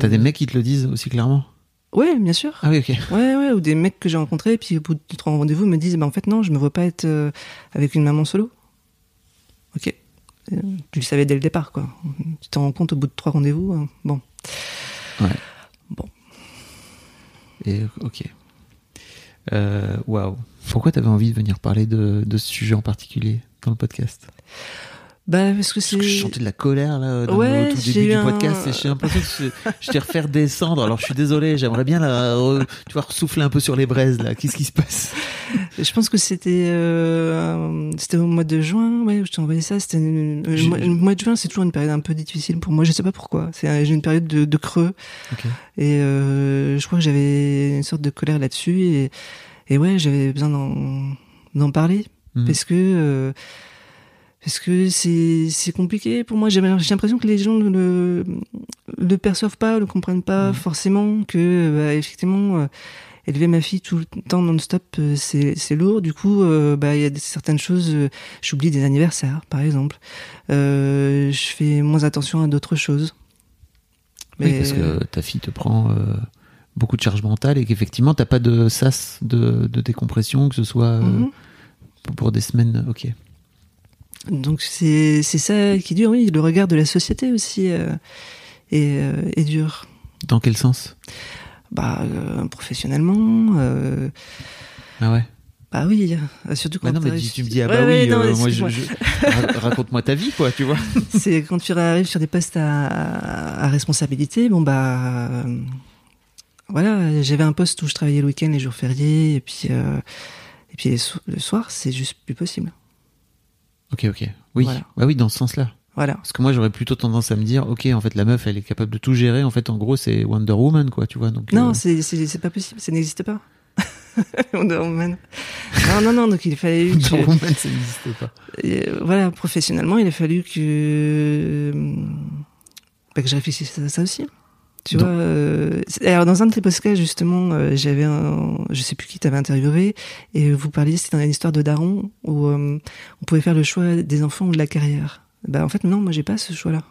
T'as des mecs qui te le disent aussi clairement? Ouais, bien sûr. Ah oui, ok. Ouais, ouais, ou des mecs que j'ai rencontrés, puis au bout de trois rendez-vous, me disent, bah en fait non, je me vois pas être avec une maman solo. Ok. Tu le savais dès le départ, quoi. Tu t'en rends compte au bout de trois rendez-vous. hein. Bon. Ouais. Bon. Et ok. Euh, Waouh. Pourquoi t'avais envie de venir parler de, de ce sujet en particulier dans le podcast? Bah parce que que je c'est. chantais de la colère là dans Ouais, le tout début du un- podcast et j'ai l'impression que je, je t'ai refait redescendre. Alors je suis désolé, j'aimerais bien re- tu vois, ressouffler un peu sur les braises là. Qu'est-ce qui se passe? Je pense que c'était euh, c'était au mois de juin, ouais, où je t'ai envoyé ça. C'était une- euh, mois- le mois de juin, c'est toujours une période un peu difficile pour moi. Je sais pas pourquoi. C'est j'ai une période de, de creux Ok. et euh, je crois que j'avais une sorte de colère là-dessus et et ouais, j'avais besoin d'en d'en parler Mhm. parce que euh, parce que c'est c'est compliqué pour moi. J'ai l'impression que les gens ne le le perçoivent pas, le comprennent pas Mhm. forcément. Que bah, effectivement, euh, élever ma fille tout le temps non-stop, euh, c'est c'est lourd. Du coup, euh, bah il y a certaines choses. euh, J'oublie des anniversaires, par exemple. Euh, je fais moins attention à d'autres choses. Oui, parce que ta fille te prend beaucoup de charge mentale et qu'effectivement t'as pas de sas de, de décompression, que ce soit pour- pour des semaines. Ok. Donc c'est c'est ça qui est dur, oui. Le regard de la société aussi euh, est, euh, est dur. Dans quel sens? Bah euh, professionnellement, euh, Ah ouais? bah oui. Surtout quand Bah non, mais tu me dis ah bah ouais, oui, non, euh, moi je, je- ra- raconte-moi ta vie quoi, tu vois. c'est quand tu arrives sur des postes à, à responsabilité, bon bah euh, voilà, j'avais un poste où je travaillais le week-end, les jours fériés, et puis euh, et puis les so- le soir, c'est juste plus possible. Ok, ok. Oui, Voilà. bah oui, dans ce sens-là. Voilà. Parce que moi, j'aurais plutôt tendance à me dire, ok, en fait, la meuf, elle est capable de tout gérer. En fait, en gros, c'est Wonder Woman, quoi, tu vois. Donc, Non, euh, c'est c'est c'est pas possible, ça n'existe pas. Wonder Woman. Non, non, non, donc il fallait eu Wonder que, Woman, ça n'existe pas. euh, voilà, professionnellement, il a fallu que, bah, que je réfléchisse à ça aussi. Tu vois, euh, alors dans un de tes podcasts, justement, euh, j'avais je sais plus qui t'avait interviewé, et vous parliez, c'était dans une histoire de Daron, où euh, on pouvait faire le choix des enfants ou de la carrière. Bah, en fait, non, moi, j'ai pas ce choix-là.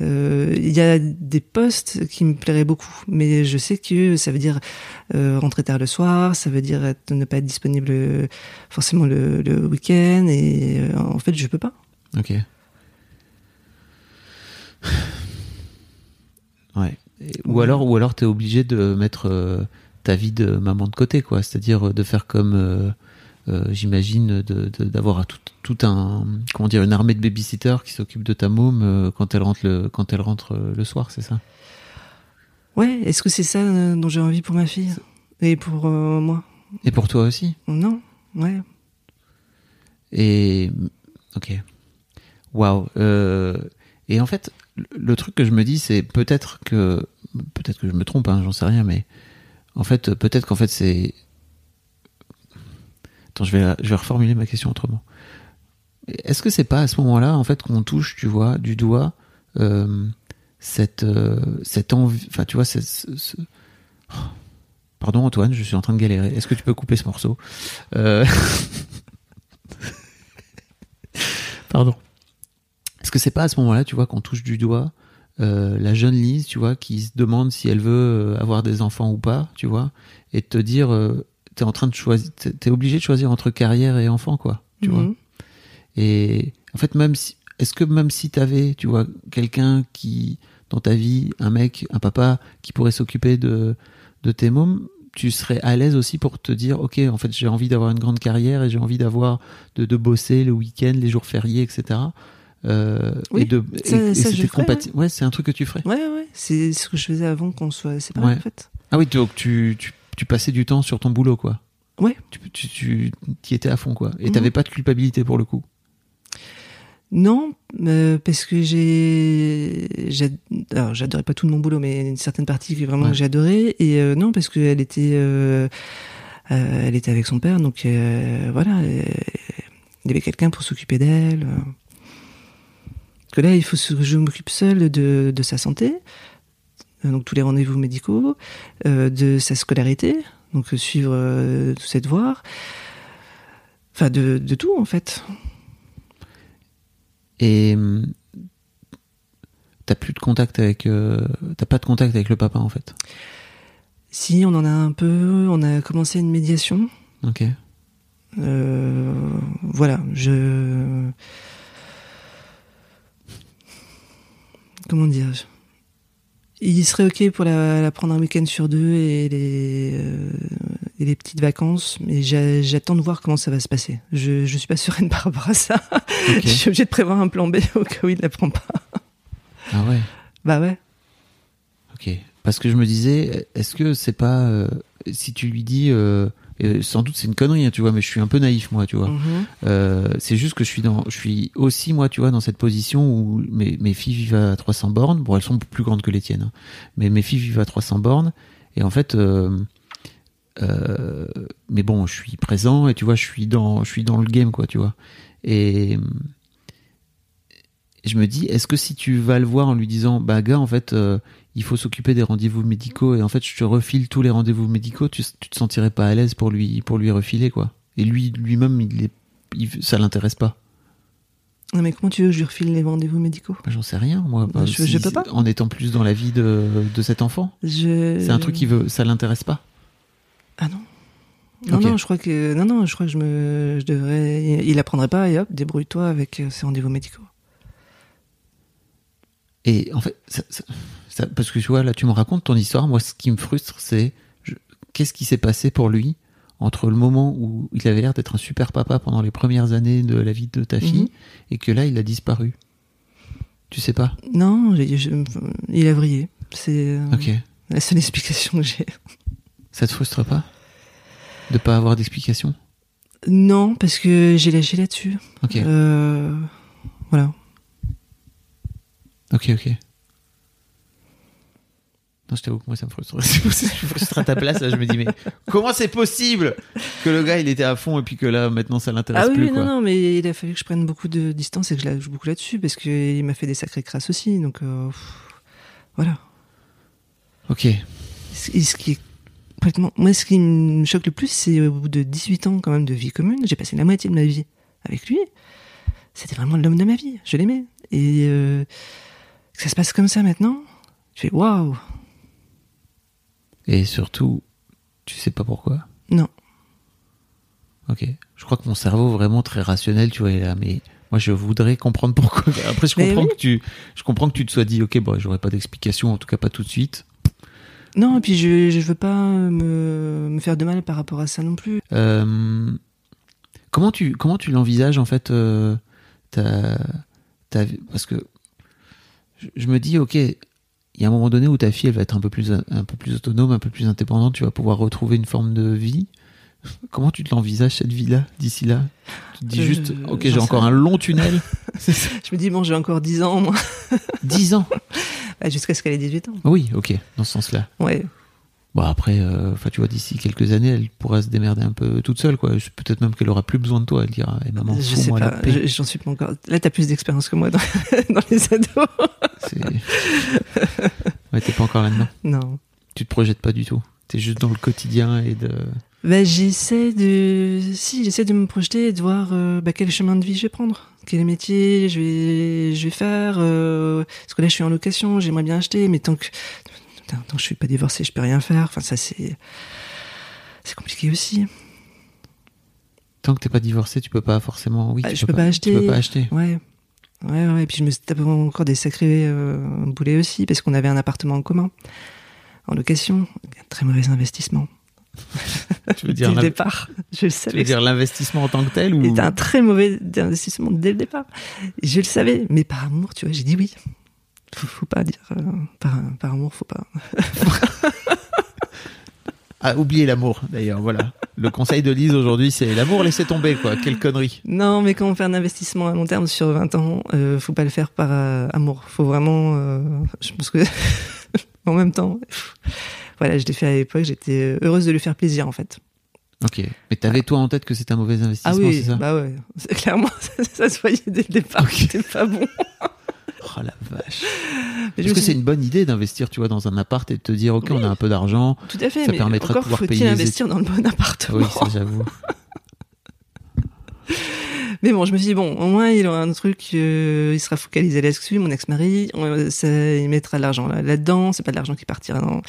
Euh, Il y a des postes qui me plairaient beaucoup, mais je sais que ça veut dire rentrer tard le soir, ça veut dire ne pas être disponible forcément le, week-end, et en fait, je peux pas. Ok. Ouais. Et- ou alors, ou alors, t'es obligé de mettre euh, ta vie de maman de côté, quoi. C'est-à-dire euh, de faire comme, euh, euh, j'imagine, de- de- d'avoir tout, tout un, comment dire, une armée de babysitters qui s'occupe de ta môme euh, quand elle rentre le, quand elle rentre le soir, c'est ça? Ouais, est-ce que c'est ça dont j'ai envie pour ma fille? Et pour euh, moi? Et pour toi aussi? Non, ouais. Et ok, waouh. Et en fait, le- truc que je me dis, c'est peut-être que peut-être que je me trompe, hein, j'en sais rien, mais en fait, peut-être qu'en fait c'est. Attends, je vais reformuler ma question autrement. Est-ce que c'est pas à ce moment-là, en fait, qu'on touche, tu vois, du doigt euh, cette euh, cette envie, enfin, tu vois. Pardon Antoine, je suis en train de galérer. Est-ce que tu peux couper ce morceau? Euh, Pardon. Est-ce que c'est pas à ce moment-là, tu vois, qu'on touche du doigt euh, la jeune Lise, tu vois, qui se demande si elle veut euh, avoir des enfants ou pas, tu vois, et te dire, euh, t'es en train de choisir, t'es t'es obligé de choisir entre carrière et enfant, quoi, tu vois. Mhm. Et en fait, même si, est-ce que même si t'avais, tu vois, quelqu'un qui, dans ta vie, un mec, un papa, qui pourrait s'occuper de, de tes mômes, tu serais à l'aise aussi pour te dire, ok, en fait, j'ai envie d'avoir une grande carrière et j'ai envie d'avoir, de, de bosser le week-end, les jours fériés, etc. Euh, Oui, et de, ça- et- je ferais. Ouais, c'est un truc que tu ferais. Ouais, ouais, c'est ce que je faisais avant qu'on soit séparés, Ouais. en fait. Ah oui, donc tu, tu, tu passais du temps sur ton boulot, quoi. Ouais. Tu, tu, tu y étais à fond, quoi. Et Mhm. t'avais pas de culpabilité pour le coup? Non, euh, parce que j'ai, alors j'adorais pas tout de mon boulot, mais une certaine partie que vraiment Ouais. que j'adorais. Et euh, non, parce qu'elle était, euh, elle était avec son père, donc voilà, il y avait quelqu'un pour s'occuper d'elle. Euh. Que là, il faut que je m'occupe seule de, de sa santé, donc tous les rendez-vous médicaux, euh, de sa scolarité, donc suivre euh, tous ses devoirs, enfin de, de tout en fait. Et hum, t'as plus de contact avec, euh, t'as pas de contact avec le papa en fait? Si, on en a un peu. On a commencé une médiation. Ok. Voilà, je. Comment dire Il serait ok pour la, la prendre un week-end sur deux et les, euh, et les petites vacances, mais j'a- j'attends de voir comment ça va se passer. Je, je suis pas sereine par rapport à ça. Ok. je suis obligée de prévoir un plan B au cas où il ne la prend pas. Ah ouais? Bah ouais. Ok. Parce que je me disais, est-ce que c'est pas euh, si tu lui dis, euh, et sans doute c'est une connerie, hein, tu vois, mais je suis un peu naïf moi, tu vois. Mhm. Euh, c'est juste que je suis dans, je suis aussi moi, tu vois, dans cette position où mes, mes filles vivent à 300 bornes. Bon, elles sont plus grandes que les tiennes, hein. mais mes filles vivent à 300 bornes. Et en fait, euh, euh, mais bon, je suis présent et tu vois, je suis dans, je suis dans le game, quoi, tu vois. Et je me dis, est-ce que si tu vas le voir en lui disant, bah gars, en fait, il faut s'occuper des rendez-vous médicaux et en fait, je te refile tous les rendez-vous médicaux, tu, tu te sentirais pas à l'aise pour lui, pour lui refiler, quoi. Et lui, lui-même, il est, il- ça l'intéresse pas. Non, mais comment tu veux que je lui refile les rendez-vous médicaux? Bah, J'en sais rien, moi. Bah, je- je peux pas. En étant plus dans la vie de, de cet enfant. je... C'est un truc qui veut, ça l'intéresse pas. Ah non. Non, non, je crois que non, non, je crois que je me, je devrais. Il apprendrait pas et hop, débrouille-toi avec euh, ces rendez-vous médicaux. Et en fait, ça- ça- ça- parce que tu vois, là, tu me racontes ton histoire. Moi, ce qui me frustre, c'est qu'est-ce qui s'est passé pour lui entre le moment où il avait l'air d'être un super papa pendant les premières années de la vie de ta fille Mhm. et que là, il a disparu. Tu sais pas? Non, je- il a vrillé. C'est euh, Ok. la seule explication que j'ai. Ça te frustre pas? De pas avoir d'explication? Non, parce que j'ai lâché là-dessus. Ok. Euh, voilà. Ok, ok. Non, je t'avoue que moi, ça me frustre. je suis frustré à ta place, là, je me dis, mais comment c'est possible que le gars, il était à fond et puis que là, maintenant, ça l'intéresse Ah oui, plus, quoi. non, non, mais il a fallu que je prenne beaucoup de distance et que je la joue beaucoup là-dessus parce qu'il m'a fait des sacrées crasses aussi. Donc euh, pff, voilà. Ok. Ce ce qui est complètement. Moi, ce qui me choque le plus, c'est au bout de 18 ans quand même de vie commune, j'ai passé la moitié de ma vie avec lui. C'était vraiment l'homme de ma vie. Je l'aimais. Et euh, que ça se passe comme ça maintenant, je fais waouh. Et surtout, tu sais pas pourquoi? Non. Ok. Je crois que mon cerveau, vraiment très rationnel, tu vois, est là, mais moi, je voudrais comprendre pourquoi. Après, je comprends oui. que tu, je comprends que tu te sois dit, ok, bon, j'aurais pas d'explication, en tout cas pas tout de suite. Non, et puis je, je veux pas me, me faire de mal par rapport à ça non plus. Euh, comment tu comment tu l'envisages en fait euh, ta, parce que je, je me dis ok il y a un moment donné où ta fille elle va être un peu plus un peu plus autonome un peu plus indépendante tu vas pouvoir retrouver une forme de vie. Comment tu te l'envisages cette vie là d'ici là? Tu te dis Euh, juste ok j'ai encore un long tunnel. Je me dis, bon, j'ai encore 10 ans, moi, 10 ans? Bah, jusqu'à ce qu'elle ait 18 ans. oui ok dans ce sens là Ouais. Bon après, euh, enfin tu vois, d'ici quelques années, elle pourra se démerder un peu toute seule, quoi. Peut-être même qu'elle aura plus besoin de toi. Elle dira, eh, maman, je sais pas, j'en suis pas encore. Là, t'as plus d'expérience que moi dans, dans les ados. Ouais, t'es pas encore là-dedans. Non. Tu te projettes pas du tout. T'es juste dans le quotidien et de. Bah, j'essaie de, si, j'essaie de me projeter et de voir euh, bah, quel chemin de vie je vais prendre, quel métier je vais, je vais faire. euh, parce que là, je suis en location, j'aimerais bien acheter, mais tant que, tant tant que je suis pas divorcée, je peux rien faire. Enfin, ça, c'est, c'est compliqué aussi. Tant que t'es pas divorcé, tu peux pas forcément. Oui, Ah, tu je peux peux pas acheter. Tu peux pas acheter. Ouais. Ouais, ouais. Et puis je me tape encore des sacrés euh, boulets aussi, parce qu'on avait un appartement en commun, en location. Un très mauvais investissement. Tu veux Dès dire, le l'in- départ. Je le tu savais. veux dire l'investissement en tant que tel ou C'était un très mauvais investissement dès le départ. Je le savais, mais par amour, tu vois, j'ai dit oui. Faut, faut pas dire euh, par, par amour, faut pas. Ah, oubliez l'amour, d'ailleurs. Voilà. Le conseil de Lise aujourd'hui, c'est l'amour, laissez tomber, quoi. Quelle connerie. Non, mais quand on fait un investissement à long terme sur 20 ans, euh, faut pas le faire par euh, amour. Faut vraiment. euh, je pense que en même temps, pff, voilà, je l'ai fait à l'époque. J'étais heureuse de lui faire plaisir, en fait. Ok. Mais t'avais toi en tête que c'était un mauvais investissement, ah oui, c'est ça? bah ouais. Clairement, ça, se voyait dès le départ. C'était pas bon. Oh la vache. Me que c'est une bonne idée d'investir, tu vois, dans un appart et de te dire, ok, on a un peu d'argent. Tout à fait. ça mais permettra de encore pouvoir faut-il payer investir dans le bon appartement. Oui, ça j'avoue. Mais bon, je me suis dit, bon, au moins, il aura un truc, euh, il sera focalisé là-dessus, mon ex-mari, il mettra de l'argent là- là-dedans, c'est pas de l'argent qui partira dans...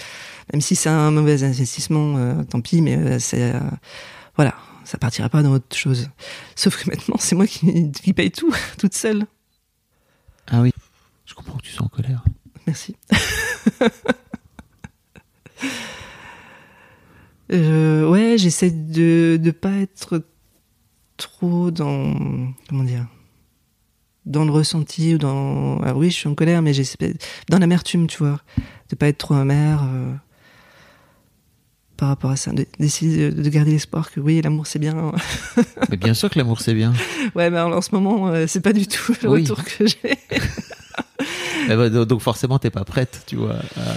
Même si c'est un mauvais investissement, euh, tant pis, mais euh, c'est... euh, voilà, ça partira pas dans autre chose. Sauf que maintenant, c'est moi qui, qui paye tout, toute seule. Ah oui. Je comprends que tu sois en colère. Merci. Euh, ouais, j'essaie de de pas être trop dans comment dire dans le ressenti ou dans alors oui je suis en colère mais j'essaie dans l'amertume tu vois de pas être trop amère euh, par rapport à ça de- d'essayer de, de garder l'espoir que oui l'amour c'est bien Mais bien sûr que l'amour c'est bien. ouais mais en ce moment euh, c'est pas du tout le Oui. retour que j'ai Eh ben, do- donc forcément t'es pas prête, tu vois, à, à-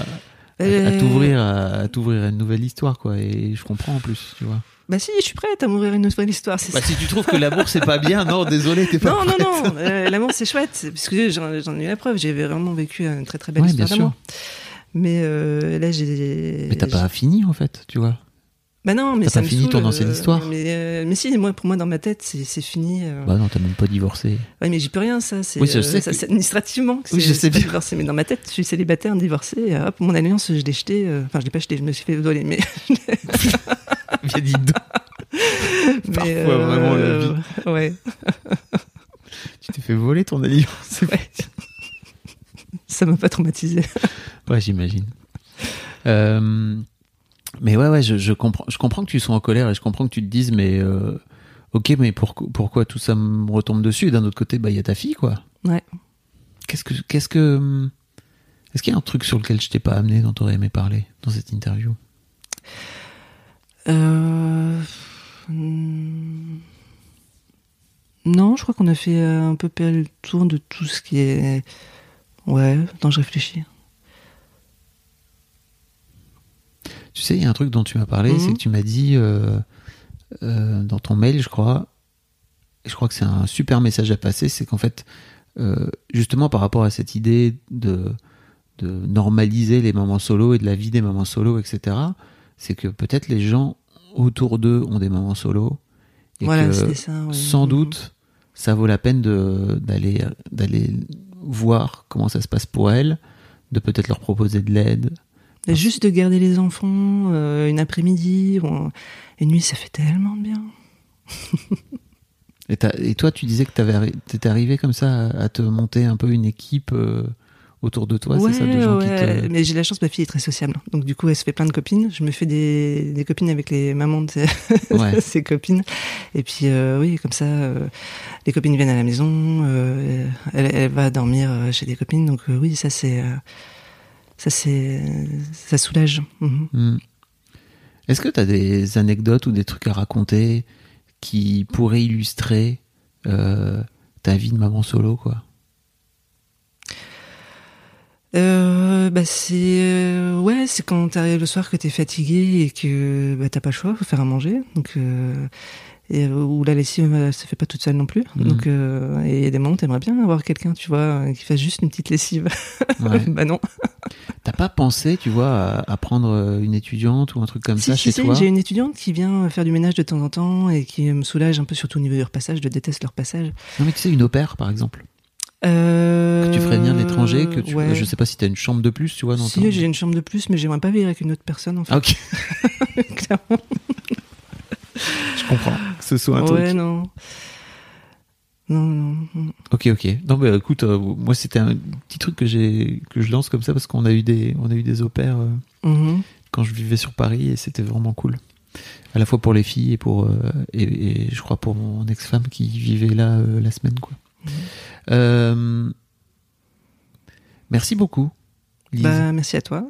à Euh, t'ouvrir, à, à t'ouvrir à une nouvelle histoire, quoi. Et je comprends en plus, tu vois. bah si je suis prête à mourir une nouvelle histoire c'est Bah, ça si tu trouves que l'amour c'est pas bien, non, désolé, t'es pas Non, non, prête. non, euh, l'amour c'est chouette, parce que j'en j'en ai eu la preuve, j'ai vraiment vécu une très très belle Ouais, histoire bien sûr. d'amour. Mais euh, là j'ai. Mais t'as pas fini en fait, tu vois. Bah non, mais ça me fini ton ancienne euh, histoire Mais, euh, mais si, moi, pour moi, dans ma tête, c'est fini. euh. Bah non, t'as même pas divorcé. Ouais, mais j'y peux rien, ça. C'est Oui, je euh, sais ça, que- c'est administrativement. que Oui, je sais bien. divorcé. Mais dans ma tête, je suis célibataire, divorcé. et Hop, mon alliance, je l'ai jetée. euh, Enfin, je l'ai pas jetée, je me suis fait voler. Mais, Bien dit Parfois, vraiment, la vie. Ouais. Tu t'es fait voler ton alliance. ouais. ça m'a pas traumatisé. Ouais, j'imagine. Euh, mais ouais, ouais, je, je comprends, je comprends que tu sois en colère et je comprends que tu te dises, mais euh, ok, mais pourquoi, pourquoi tout ça me retombe dessus? Et d'un autre côté, bah il y a ta fille, quoi. Ouais. Qu'est-ce que, qu'est-ce que, est-ce qu'il y a un truc sur lequel je t'ai pas amené, dont t'aurais aimé parler dans cette interview? Euh... hmm, Non, je crois qu'on a fait euh, un peu le tour de tout ce qui est Ouais, attends, je réfléchis. Tu sais, il y a un truc dont tu m'as parlé, Mhm. c'est que tu m'as dit euh, euh, dans ton mail, je crois, et je crois que c'est un super message à passer, c'est qu'en fait, euh, justement par rapport à cette idée de, de normaliser les moments solo et de la vie des moments solo, etc., c'est que peut-être les gens autour d'eux ont des moments solo, et voilà, que ça. ouais. sans Mhm. doute, ça vaut la peine d'aller voir comment ça se passe pour elles, de peut-être leur proposer de l'aide. Et juste de garder les enfants euh, une après-midi, ou une nuit, ça fait tellement de bien. Et, toi, tu disais que tu étais arrivé comme ça à, te monter un peu une équipe euh, autour de toi, ouais, c'est ça, de gens ouais. qui te... mais j'ai la chance, ma fille est très sociable. Donc du coup, elle se fait plein de copines. Je me fais des, des copines avec les mamans de ses, Ouais. ses copines. Et puis euh, oui, comme ça, les copines viennent à la maison. elle, elle va dormir chez des copines. Donc oui, ça c'est, ça c'est, ça soulage. Mhm. Hmm. Est-ce que tu as des anecdotes ou des trucs à raconter qui pourraient illustrer euh, ta vie de maman solo, quoi? Euh, bah c'est euh, ouais c'est quand t'arrives le soir que t'es fatigué et que bah t'as pas le choix faut faire à manger donc et euh, où la lessive euh, se fait pas toute seule non plus. Mhm. donc euh, et il y a des moments où t'aimerais bien avoir quelqu'un tu vois qui fasse juste une petite lessive. Ouais. bah non. T'as pas pensé, tu vois, à, prendre une étudiante ou un truc comme si, ça si, chez si, toi? j'ai une étudiante qui vient faire du ménage de temps en temps et qui me soulage un peu surtout au niveau du repassage je déteste le repassage. Non, mais tu sais, une opère, par exemple, euh, que tu ferais venir de l'étranger, que tu... ouais. Je sais pas si t'as une chambre de plus, tu vois, dans si ton- j'ai une chambre de plus mais j'aimerais pas vivre avec une autre personne en fait Ah, ok, clairement je comprends. Que ce soit un truc. ouais non non non Ok, ok. Non, mais écoute, euh, moi c'était un petit truc que j'ai que je lance comme ça parce qu'on a eu des on a eu des opères euh, Mhm. quand je vivais sur Paris et c'était vraiment cool. À la fois pour les filles et pour euh, et, et je crois pour mon ex-femme qui vivait là euh, la semaine quoi. Euh, merci beaucoup. Lise. Bah, merci à toi.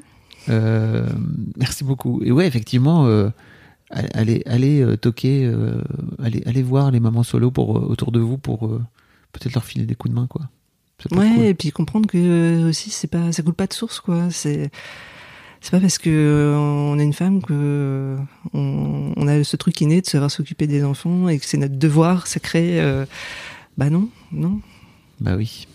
Euh, merci beaucoup. Et ouais, effectivement, euh, allez, allez euh, toquer, euh, allez, allez voir les mamans solo pour, euh, autour de vous pour peut-être leur filer des coups de main, quoi. Ouais, cool. et puis comprendre que aussi c'est pas ça coule pas de source quoi. C'est c'est pas parce que on est une femme que on, on a ce truc inné de savoir s'occuper des enfants et que c'est notre devoir sacré. bah non, non. Bah oui.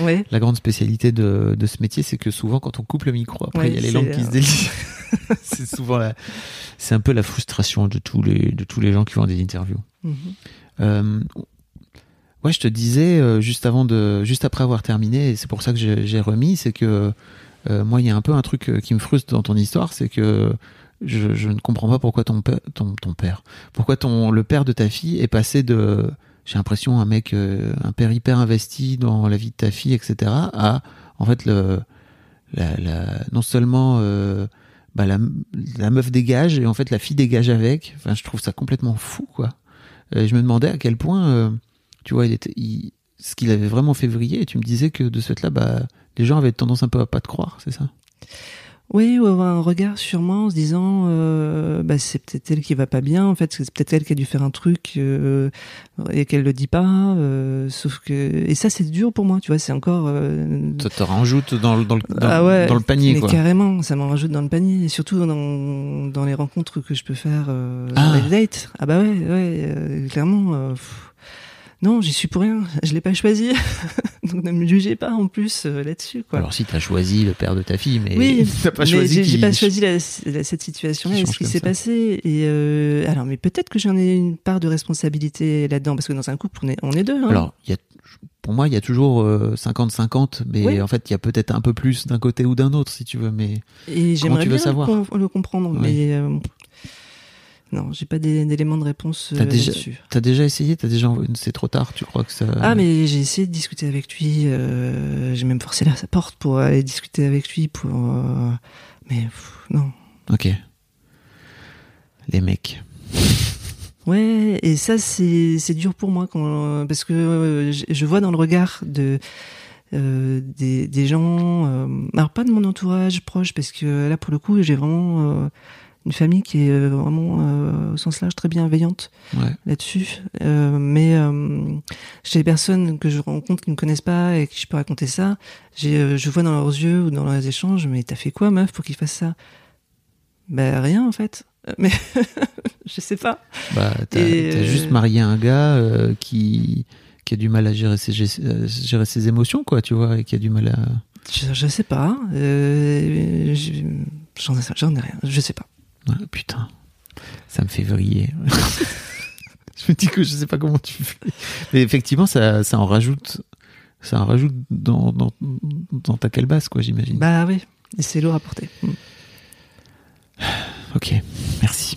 Ouais. La grande spécialité de, de ce métier, c'est que souvent, quand on coupe le micro, après, Ouais, il y a les langues qui se délient. c'est souvent la, c'est un peu la frustration de tous les, de tous les gens qui vont à des interviews. Euh, ouais, je te disais euh, juste avant de, juste après avoir terminé, et c'est pour ça que j'ai remis, c'est que euh, moi, il y a un peu un truc qui me frustre dans ton histoire, c'est que je, je ne comprends pas pourquoi ton père, ton, ton père, pourquoi ton le père de ta fille est passé de, j'ai l'impression un mec, euh, un père hyper investi dans la vie de ta fille, etc. à en fait le, la, la, non seulement euh, bah, la, la meuf dégage et en fait la fille dégage avec. Enfin, je trouve ça complètement fou, quoi. Euh, je me demandais à quel point, euh, tu vois, il était, il- ce qu'il avait vraiment fait vriller. Et tu me disais que de ce fait-là, bah, les gens avaient tendance un peu à pas te croire, c'est ça? Oui, ou avoir un regard sur moi en se disant, euh, bah, c'est peut-être elle qui va pas bien. En fait, c'est peut-être elle qui a dû faire un truc euh, et qu'elle le dit pas. euh, sauf que et ça, c'est dur pour moi. Tu vois, c'est encore. euh, Ça te rajoute dans, le- dans, le, dans, ah ouais, dans le panier, mais quoi. carrément, ça m'en rajoute dans le panier, et surtout dans, dans les rencontres que je peux faire euh, Ah. dans les dates. Ah bah ouais, ouais, euh, clairement. euh, pff. Non, j'y suis pour rien. Je l'ai pas choisi, donc ne me jugez pas en plus euh, là-dessus, quoi. Alors si t'as choisi le père de ta fille, mais oui, t'as pas mais choisi j'ai j'ai pas choisi la- la- cette situation-là, et ce qui s'est ça. passé. Et euh, alors, mais peut-être que j'en ai une part de responsabilité là-dedans, parce que dans un couple, on est, on est deux. Hein. Alors, il y a, pour moi, il y a toujours euh, 50-50, mais Oui. en fait, il y a peut-être un peu plus d'un côté ou d'un autre, si tu veux. Mais Et j'aimerais tu veux bien savoir? le, com- le comprendre, Oui. mais euh, non, j'ai pas d'é- d'éléments de réponse euh, T'as déjà- là-dessus. t'as déjà essayé, t'as déjà, c'est trop tard, tu crois que ça. Ah, mais j'ai essayé de discuter avec lui. euh, j'ai même forcé la, sa porte pour aller discuter avec lui. Pour, euh, mais pff, non. Ok. Les mecs. Ouais, et ça c'est c'est dur pour moi quand parce que euh, je, vois dans le regard de euh, des, des gens, euh, alors pas de mon entourage proche parce que là pour le coup j'ai vraiment une famille qui est euh, vraiment euh, au sens large très bienveillante Ouais. là-dessus. Euh, mais euh, chez les personnes que je rencontre qui ne me connaissent pas et qui je peux raconter ça, je vois dans leurs yeux ou dans leurs échanges, mais t'as fait quoi, meuf, pour qu'ils fassent ça? Ben rien en fait. Mais je sais pas. Bah, t'as juste marié un gars qui, qui a du mal à gérer ses, gérer ses émotions, quoi, tu vois, et qui a du mal à. Je, je sais pas. Je- j'en, ai, j'en ai rien. Je sais pas. Putain, ça me fait vriller. je me dis que je sais pas comment tu fais. Mais effectivement, ça, ça en rajoute. Ça en rajoute dans, dans, dans ta calebasse, quoi, j'imagine. Bah oui. Et c'est lourd à porter. Mm. Ok, merci.